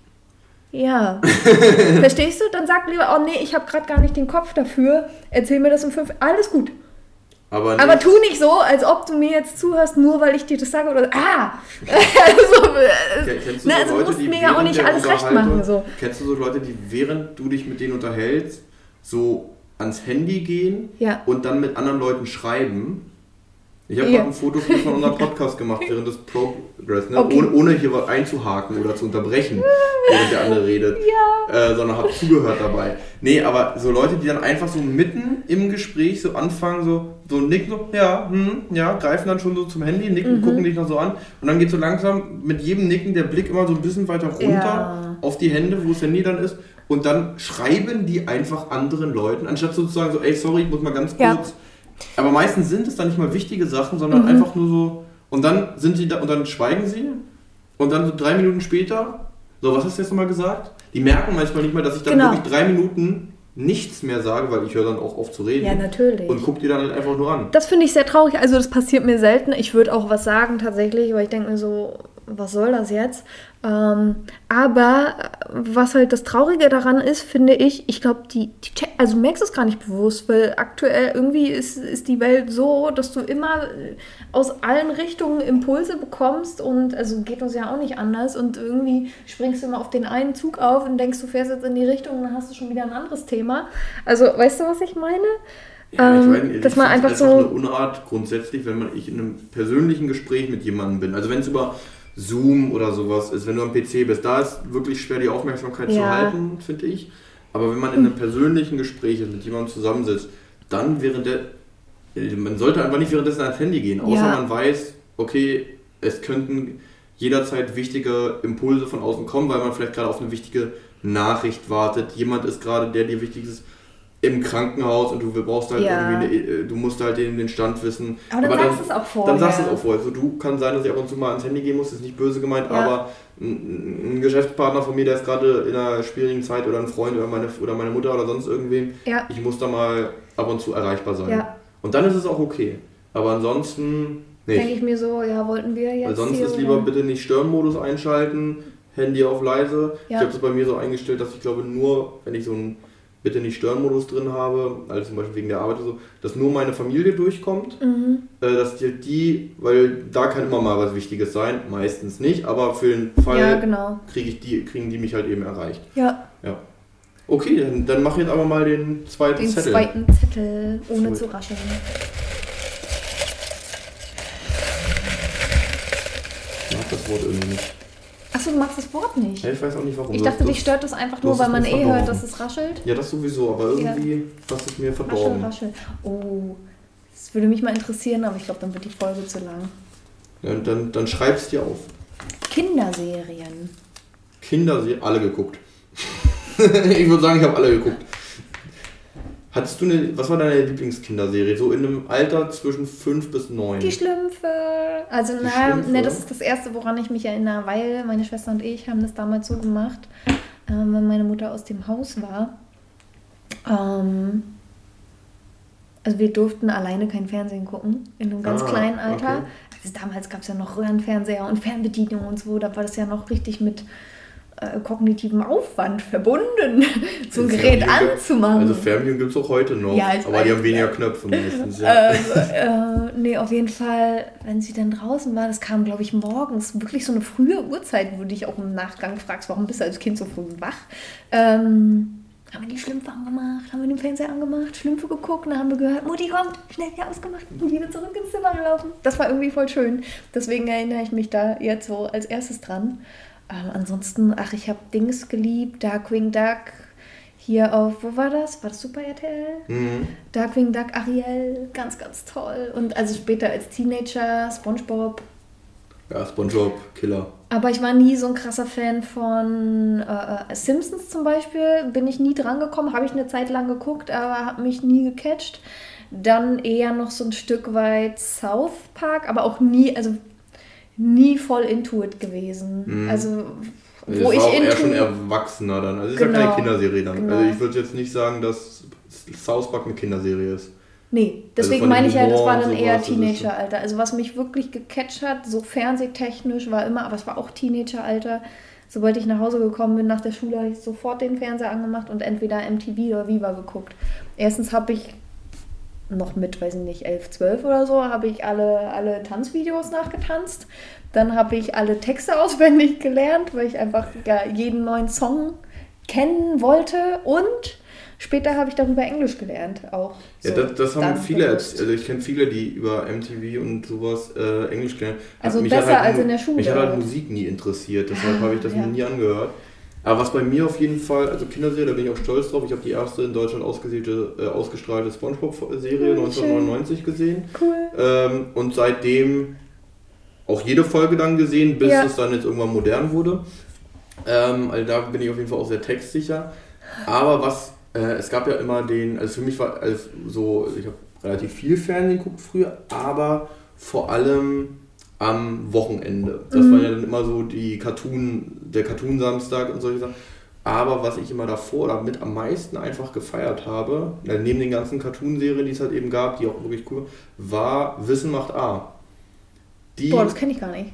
ja. Verstehst du? Dann sag lieber, oh nee, ich habe gerade gar nicht den Kopf dafür. Erzähl mir das um fünf. Alles gut. Aber, Aber tu nicht so, als ob du mir jetzt zuhörst, nur weil ich dir das sage oder ah. also, äh, Kennst du ne, so also Leute, musst die mir ja auch nicht alles recht machen. So. Kennst du so Leute, die während du dich mit denen unterhältst, so ans Handy gehen Ja. und dann mit anderen Leuten schreiben? Ich habe Ja. gerade ein Foto von unserem Podcast gemacht während des Progress, ne? Okay. ohne, ohne hier was einzuhaken oder zu unterbrechen, während der andere redet, äh, sondern habe zugehört dabei. Nee, aber so Leute, die dann einfach so mitten im Gespräch so anfangen, so, so nicken, so, ja, hm, ja, greifen dann schon so zum Handy, nicken, Mhm. gucken dich noch so an und dann geht so langsam mit jedem Nicken der Blick immer so ein bisschen weiter runter Ja. auf die Hände, wo das Handy dann ist und dann schreiben die einfach anderen Leuten, anstatt sozusagen so, ey, sorry, ich muss mal ganz Ja. kurz. Aber meistens sind es dann nicht mal wichtige Sachen, sondern Mhm. einfach nur so, und dann sind sie da, und dann schweigen sie und dann so drei Minuten später, so, was hast du jetzt nochmal gesagt? Die merken manchmal nicht mal, dass ich dann Genau. wirklich drei Minuten nichts mehr sage, weil ich höre dann auch auf zu reden. Ja, natürlich. Und guck die dann halt einfach nur an. Das finde ich sehr traurig. Also das passiert mir selten. Ich würde auch was sagen tatsächlich, aber ich denke mir so, was soll das jetzt? Ähm, aber äh, was halt das Traurige daran ist, finde ich, ich glaube, die, die also du merkst es gar nicht bewusst, weil aktuell irgendwie ist, ist die Welt so, dass du immer äh, aus allen Richtungen Impulse bekommst und also geht uns ja auch nicht anders und irgendwie springst du immer auf den einen Zug auf und denkst, du fährst jetzt in die Richtung und dann hast du schon wieder ein anderes Thema. Also weißt du, was ich meine? Ja, Ähm, ich meine, dass man einfach so- eine Unart grundsätzlich, wenn man ich in einem persönlichen Gespräch mit jemandem bin. Also wenn es über Zoom oder sowas ist, wenn du am PC bist, da ist wirklich schwer die Aufmerksamkeit zu Ja. halten, finde ich. Aber wenn man in einem persönlichen Gespräch ist, mit jemandem zusammensitzt, dann während der. Man sollte einfach nicht währenddessen ans Handy gehen, außer Ja. man weiß, okay, es könnten jederzeit wichtige Impulse von außen kommen, weil man vielleicht gerade auf eine wichtige Nachricht wartet. Jemand ist gerade, der dir wichtig ist, im Krankenhaus und du brauchst halt Ja. irgendwie, eine, du musst halt den, den Stand wissen. Aber dann sagst du es auch vorher. Dann sagst du es auch vorher. Also du kann sein, dass ich ab und zu mal ans Handy gehen muss, ist nicht böse gemeint, Ja. aber ein, ein Geschäftspartner von mir, der ist gerade in einer schwierigen Zeit oder ein Freund oder meine, oder meine Mutter oder sonst irgendwem, Ja. ich muss da mal ab und zu erreichbar sein. Und dann ist es auch okay. Aber ansonsten Denke ich mir so, ja, wollten wir jetzt. Weil sonst hier ist lieber bitte nicht Störenmodus einschalten, Handy auf leise. Ich habe es bei mir so eingestellt, dass ich glaube nur, wenn ich so einen bitte nicht Störenmodus drin habe, also zum Beispiel wegen der Arbeit oder so, dass nur meine Familie durchkommt. Mhm. Äh, dass die, die, weil da kann immer mal was Wichtiges sein, meistens nicht, aber für den Fall Ja, genau. krieg ich die, kriegen die mich halt eben erreicht. Ja, Ja. Okay, dann, dann mach jetzt aber mal den zweiten den Zettel. zweiten Zettel, ohne Cool. zu rascheln. Ich mag das Wort irgendwie nicht. Achso, du magst das Wort nicht. Ja, ich weiß auch nicht warum. Ich dachte, hast dich das- stört das einfach nur, weil man eh hört, verdorben. dass es raschelt. Ja, das sowieso, aber irgendwie hast es mir Raschel, verdorben. raschel. Oh, das würde mich mal interessieren, aber ich glaube, dann wird die Folge zu lang. Ja, dann, dann schreib's dir auf. Kinderserien. Kinder, sie alle geguckt. ich würde sagen, ich habe alle geguckt. Hattest du eine, was war deine Lieblingskinderserie? So in einem Alter zwischen 5 bis 9? Die Schlümpfe. Also, Die na, Schlümpfe? ne, das ist das Erste, woran ich mich erinnere, weil meine Schwester und ich haben das damals so gemacht, ähm, wenn meine Mutter aus dem Haus war. Ähm, also wir durften alleine kein Fernsehen gucken, in einem ganz Ah, kleinen Alter. okay. Also damals gab es ja noch Röhrenfernseher und Fernbedienung und so, da war das ja noch richtig mit äh, kognitivem Aufwand verbunden, so ein Also Gerät Fernbedienung- anzumachen. Also Fernbedienung gibt es auch heute noch, Ja, ich aber die haben weniger Knöpfe mindestens. Ja. äh, äh, nee, auf jeden Fall, wenn sie dann draußen war, das kam, glaube ich, morgens, wirklich so eine frühe Uhrzeit, wo du dich auch im Nachgang fragst, warum bist du als Kind so früh wach? Ähm, haben wir die Schlümpfe angemacht, haben wir den Fernseher angemacht, Schlümpfe geguckt, dann haben wir gehört, Mutti kommt, schnell hier ausgemacht und wieder zurück ins Zimmer gelaufen. Das war irgendwie voll schön. Deswegen erinnere ich mich da jetzt so als erstes dran. Ähm, ansonsten, ach, ich habe Dings geliebt, Darkwing Duck. Hier auf, wo war das? War das Super RTL? Mhm. Darkwing Duck Ariel, ganz, ganz toll. Und also später als Teenager, SpongeBob. ja, Spongebob, Killer. Aber ich war nie so ein krasser Fan von äh, äh, Simpsons zum Beispiel. Bin ich nie dran gekommen, habe ich eine Zeit lang geguckt, aber habe mich nie gecatcht. Dann eher noch so ein Stück weit South Park, aber auch nie, also nie voll into it gewesen. Mhm. Also Also wo das ich war auch eher schon erwachsener dann. Also es ist ja Genau, keine Kinderserie dann. genau. Also ich würde jetzt nicht sagen, dass South Park eine Kinderserie ist. Nee, deswegen von meine ich ja, das Humor war dann eher das Teenageralter. Also was mich wirklich gecatcht hat, so fernsehtechnisch war immer, aber es war auch Teenageralter. Sobald ich nach Hause gekommen bin nach der Schule, habe ich sofort den Fernseher angemacht und entweder MTV oder Viva geguckt. Erstens habe ich noch mit, weiß ich nicht, 11, 12 oder so, habe ich alle, alle Tanzvideos nachgetanzt. Dann habe ich alle Texte auswendig gelernt, weil ich einfach ja, jeden neuen Song kennen wollte. Und später habe ich darüber Englisch gelernt auch. Ja, So, das, das haben viele, erzählt. also ich kenne viele, die über MTV und sowas äh, Englisch gelernt Also Mich besser hat als mu- in der Schule. Mich hat halt Musik nie interessiert, deshalb habe ich das ja. mir nie angehört. Aber was bei mir auf jeden Fall, also Kinderserie, da bin ich auch stolz drauf, ich habe die erste in Deutschland äh, ausgestrahlte Spongebob-Serie Hm, 1999 gesehen. Cool. Ähm, und seitdem auch jede Folge dann gesehen, bis Ja. es dann jetzt irgendwann modern wurde. Ähm, also da bin ich auf jeden Fall auch sehr textsicher. Aber was, äh, es gab ja immer den, also für mich war als so, ich habe relativ viel Fernsehen geguckt früher, aber vor allem am Wochenende. Das Mhm. war ja dann immer so die Cartoon, der Cartoon-Samstag und solche Sachen. Aber was ich immer davor oder mit am meisten einfach gefeiert habe, neben den ganzen Cartoon-Serien, die es halt eben gab, die auch wirklich cool waren, war Wissen macht A. Die, Boah, das kenne ich gar nicht.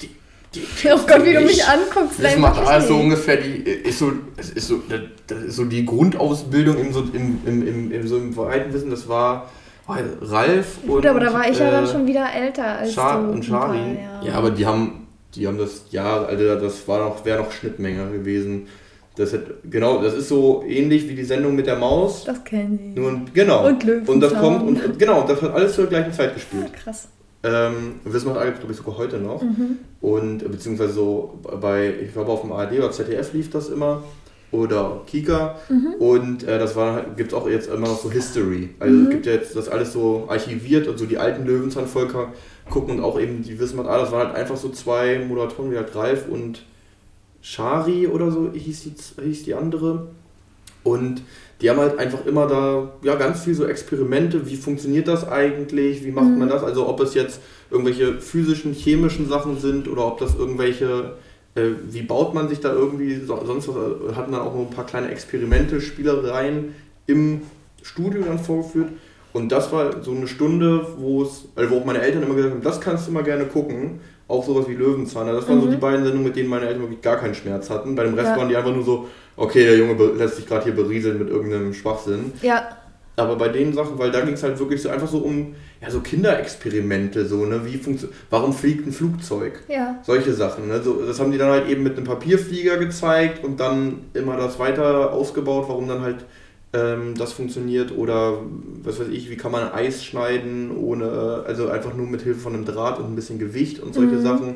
die, die Oh Gott, wie du mich Ich- anguckst. nein, macht wirklich also nicht. ungefähr die, ist so, ist so, das ist so die Grundausbildung im, so, im, im, im, im, so im weiten Wissen. Das war Ralf und Gut, aber da war ich ja dann äh, schon wieder älter als Char du. und Charlie. Ja. Ja. aber die haben, die haben das, ja, Alter, das war noch, wäre noch Schnittmenge gewesen. Das hat, genau, das ist so ähnlich wie die Sendung mit der Maus. Das kenne ich. Nur, genau. Und Löwenzahn. Und das kommt, und, und genau, das hat alles zur gleichen Zeit Ah, gespielt. krass. Ähm, Wissen macht alles, glaube ich, sogar heute noch. Mhm. Und beziehungsweise so bei, ich glaube auf dem ARD oder ZDF lief das immer. Oder Kika. Mhm. Und äh, das war gibt es auch jetzt immer noch so History. Also Mhm. es gibt ja jetzt das alles so archiviert und so die alten Löwenzahnvölker gucken und auch eben die wissen ah, das waren halt einfach so zwei Moderatoren wie halt Ralf und Shari oder so hieß die, hieß die andere. Und die haben halt einfach immer da ja ganz viel so Experimente, wie funktioniert das eigentlich, wie macht Mhm. man das, also ob es jetzt irgendwelche physischen, chemischen Sachen sind oder ob das irgendwelche, wie baut man sich da irgendwie, so, sonst was, äh, hatten dann auch noch ein paar kleine Experimente, Spielereien im Studio dann vorgeführt. Und das war so eine Stunde, wo es, also wo auch meine Eltern immer gesagt haben, das kannst du mal gerne gucken. Auch sowas wie Löwenzahn. Das waren so Mhm. die beiden Sendungen, mit denen meine Eltern wirklich gar keinen Schmerz hatten. Bei dem Rest Ja. waren die einfach nur so, okay, der Junge lässt sich gerade hier berieseln mit irgendeinem Schwachsinn. Ja, Aber bei den Sachen, weil da ging es halt wirklich so einfach so um ja, so Kinderexperimente, so, ne? Wie funktioniert, warum fliegt ein Flugzeug? ja. Solche Sachen, ne? So, das haben die dann halt eben mit einem Papierflieger gezeigt und dann immer das weiter ausgebaut, warum dann halt ähm, das funktioniert oder was weiß ich, wie kann man Eis schneiden ohne, also einfach nur mit Hilfe von einem Draht und ein bisschen Gewicht und solche Mhm. Sachen.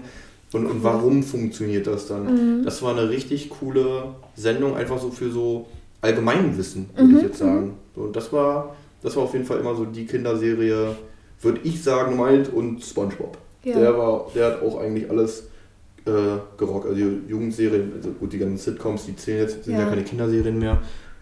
Und, und warum funktioniert das dann? Mhm. Das war eine richtig coole Sendung, einfach so für so Allgemeinwissen, würde Mhm, ich jetzt sagen. So, und das war, das war auf jeden Fall immer so die Kinderserie, würde ich sagen, meint und SpongeBob. Ja. Der war, der hat auch eigentlich alles äh, gerockt. Also die Jugendserien, also gut, die ganzen Sitcoms, die zählen jetzt, sind ja, Ja. keine Kinderserien mehr.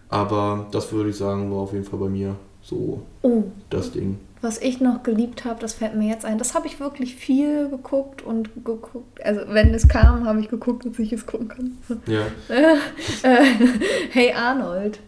Aber das würde ich sagen, war auf jeden Fall bei mir so Oh, das Ding. Was ich noch geliebt habe, das fällt mir jetzt ein. Das habe ich wirklich viel geguckt und geguckt. Also wenn es kam, habe ich geguckt, dass ich es gucken kann. Ja. Äh, hey Arnold.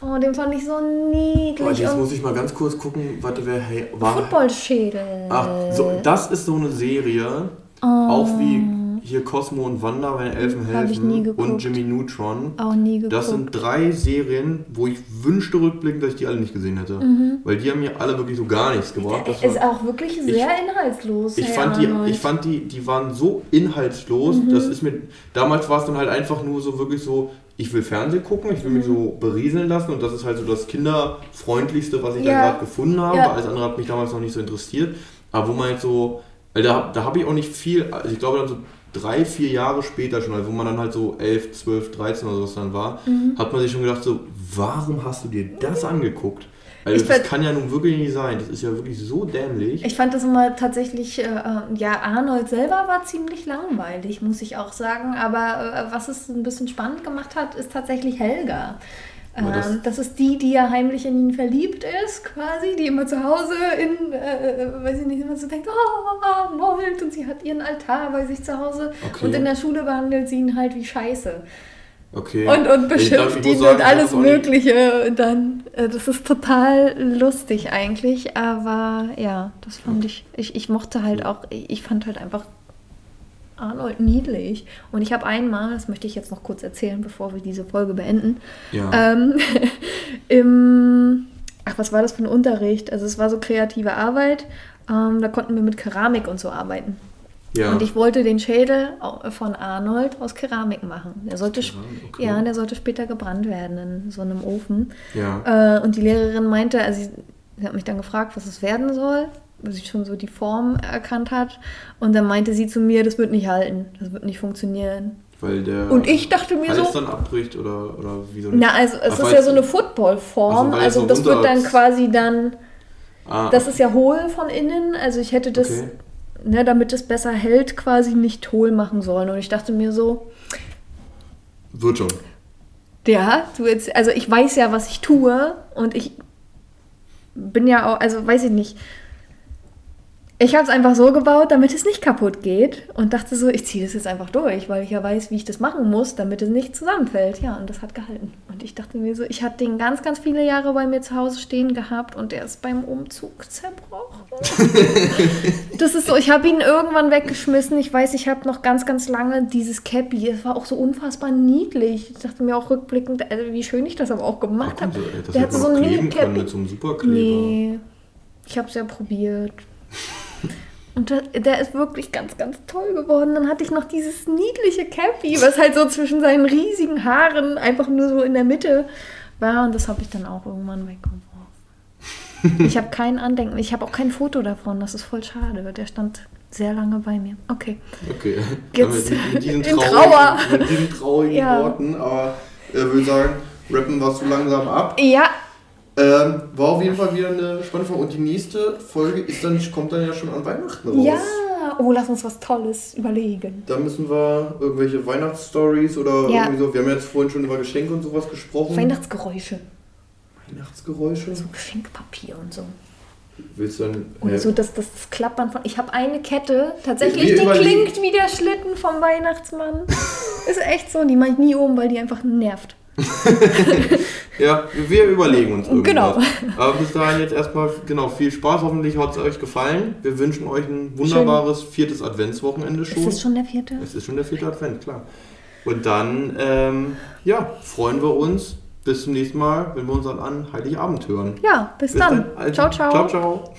Oh, den fand ich so niedlich. Oh, jetzt muss ich mal ganz kurz gucken, warte, wer hey, war. Footballschädel. Ach, so, das ist so eine Serie, Oh, auch wie hier Cosmo und Wanda, wenn Elfen Hab ich nie helfen geguckt. und Jimmy Neutron. Auch nie geguckt. Das sind drei Serien, wo ich wünschte rückblickend, dass ich die alle nicht gesehen hätte. Weil die haben mir alle wirklich so gar nichts gebracht. Das Mhm. ist auch wirklich sehr inhaltslos. ich fand, die, ich fand die, die waren so inhaltslos. Mhm. Das ist mir, damals war es dann halt einfach nur so wirklich so, ich will Fernsehen gucken, ich will mich Mhm. so berieseln lassen und das ist halt so das kinderfreundlichste, was ich Ja. da gerade gefunden habe. Ja. Alles andere hat mich damals noch nicht so interessiert. Aber wo man jetzt so, da, da habe ich auch nicht viel, also ich glaube dann so drei, vier Jahre später schon, also wo man dann halt so 11, 12, 13 oder sowas dann war, Mhm. hat man sich schon gedacht so, warum hast du dir das angeguckt? Also Ich das kann ja nun wirklich nicht sein. Das ist ja wirklich so dämlich. Ich fand das immer tatsächlich, äh, äh, ja, Arnold selber war ziemlich langweilig, muss ich auch sagen. Aber äh, was es ein bisschen spannend gemacht hat, ist tatsächlich Helga. Das- Ähm, das ist die, die ja heimlich in ihn verliebt ist, quasi, die immer zu Hause in, äh, weiß ich nicht, immer so denkt, oh, Arnold, und sie hat ihren Altar bei sich zu Hause. Okay. Und in der Schule behandelt sie ihn halt wie Scheiße. Okay. Und, und glaub, beschimpft muss ihn sagen, und alles auch Mögliche. Und dann, äh, das ist total lustig eigentlich, aber ja, das fand ich, ich, ich mochte halt auch, ich ich fand halt einfach Arnold niedlich. Und ich habe einmal, das möchte ich jetzt noch kurz erzählen, bevor wir diese Folge beenden, Ja. ähm, im, ach, was war das für ein Unterricht? Also es war so kreative Arbeit, ähm, da konnten wir mit Keramik und so arbeiten. ja. Und ich wollte den Schädel von Arnold aus Keramik machen. Der sollte, Keramik, okay. ja, der sollte später gebrannt werden in so einem Ofen. ja. Äh, und die Lehrerin meinte, also sie, sie hat mich dann gefragt, was es werden soll, sie schon so die Form erkannt hat. Und dann meinte sie zu mir, das wird nicht halten, das wird nicht funktionieren. Weil der Und ich dachte mir Hals so, dann abbricht oder, oder wie so na, also es ist ja so eine Footballform, Also, also so das wird dann quasi dann, ah, das ist ja hohl von innen, also ich hätte das, Okay. ne, damit es besser hält, quasi nicht hohl machen sollen. Und ich dachte mir so, Wird schon. Ja, du jetzt, also ich weiß ja, was ich tue und ich bin ja auch, also weiß ich nicht. Ich habe es einfach so gebaut, damit es nicht kaputt geht und dachte so, ich ziehe das jetzt einfach durch, weil ich ja weiß, wie ich das machen muss, damit es nicht zusammenfällt. Ja, und das hat gehalten. Und ich dachte mir so, ich hatte den ganz, ganz viele Jahre bei mir zu Hause stehen gehabt und der ist beim Umzug zerbrochen. das ist so, ich habe ihn irgendwann weggeschmissen. Ich weiß, ich habe noch ganz, ganz lange dieses Cappy. Es war auch so unfassbar niedlich. Ich dachte mir auch rückblickend, also wie schön ich das aber auch gemacht habe. Das Der hatte so ein Mini-Cappy. Nee, ich habe es ja probiert. Und der, ist wirklich ganz, ganz toll geworden. Dann hatte ich noch dieses niedliche Cappy, was halt so zwischen seinen riesigen Haaren einfach nur so in der Mitte war. Und das habe ich dann auch irgendwann weggeworfen. Ich habe kein Andenken. Ich habe auch kein Foto davon. Das ist voll schade. Der stand sehr lange bei mir. Okay. Okay. Jetzt mit, mit diesen in traurigen, Trauer. Mit diesen traurigen Ja. Worten. Aber äh, würde ich sagen, rappen wir so langsam ab. Ja, Ähm, war auf jeden Fall wieder eine spannende Folge. Und die nächste Folge ist dann, kommt dann ja schon an Weihnachten raus. ja. Oh, lass uns was Tolles überlegen. Da müssen wir irgendwelche Weihnachtsstories oder Ja. irgendwie so. Wir haben jetzt vorhin schon über Geschenke und sowas gesprochen. Weihnachtsgeräusche. Weihnachtsgeräusche. So Geschenkpapier und so. Willst du dann. Oder so das, das Klappern von. Ich habe eine Kette, tatsächlich, die klingt wie der Schlitten vom Weihnachtsmann. Ist echt so, die mache ich nie um, weil die einfach nervt. Ja, wir überlegen uns irgendwas. Genau. Aber bis dahin jetzt erstmal, genau, viel Spaß. Hoffentlich hat es euch gefallen. Wir wünschen euch ein wunderbares viertes Adventswochenende schon. Ist das schon der vierte? Es ist schon der vierte Advent, klar. Und dann, ähm, ja, freuen wir uns. Bis zum nächsten Mal, wenn wir uns dann an Heiligabend hören. Ja, bis, Bis dann. Also, ciao, ciao. Ciao, ciao.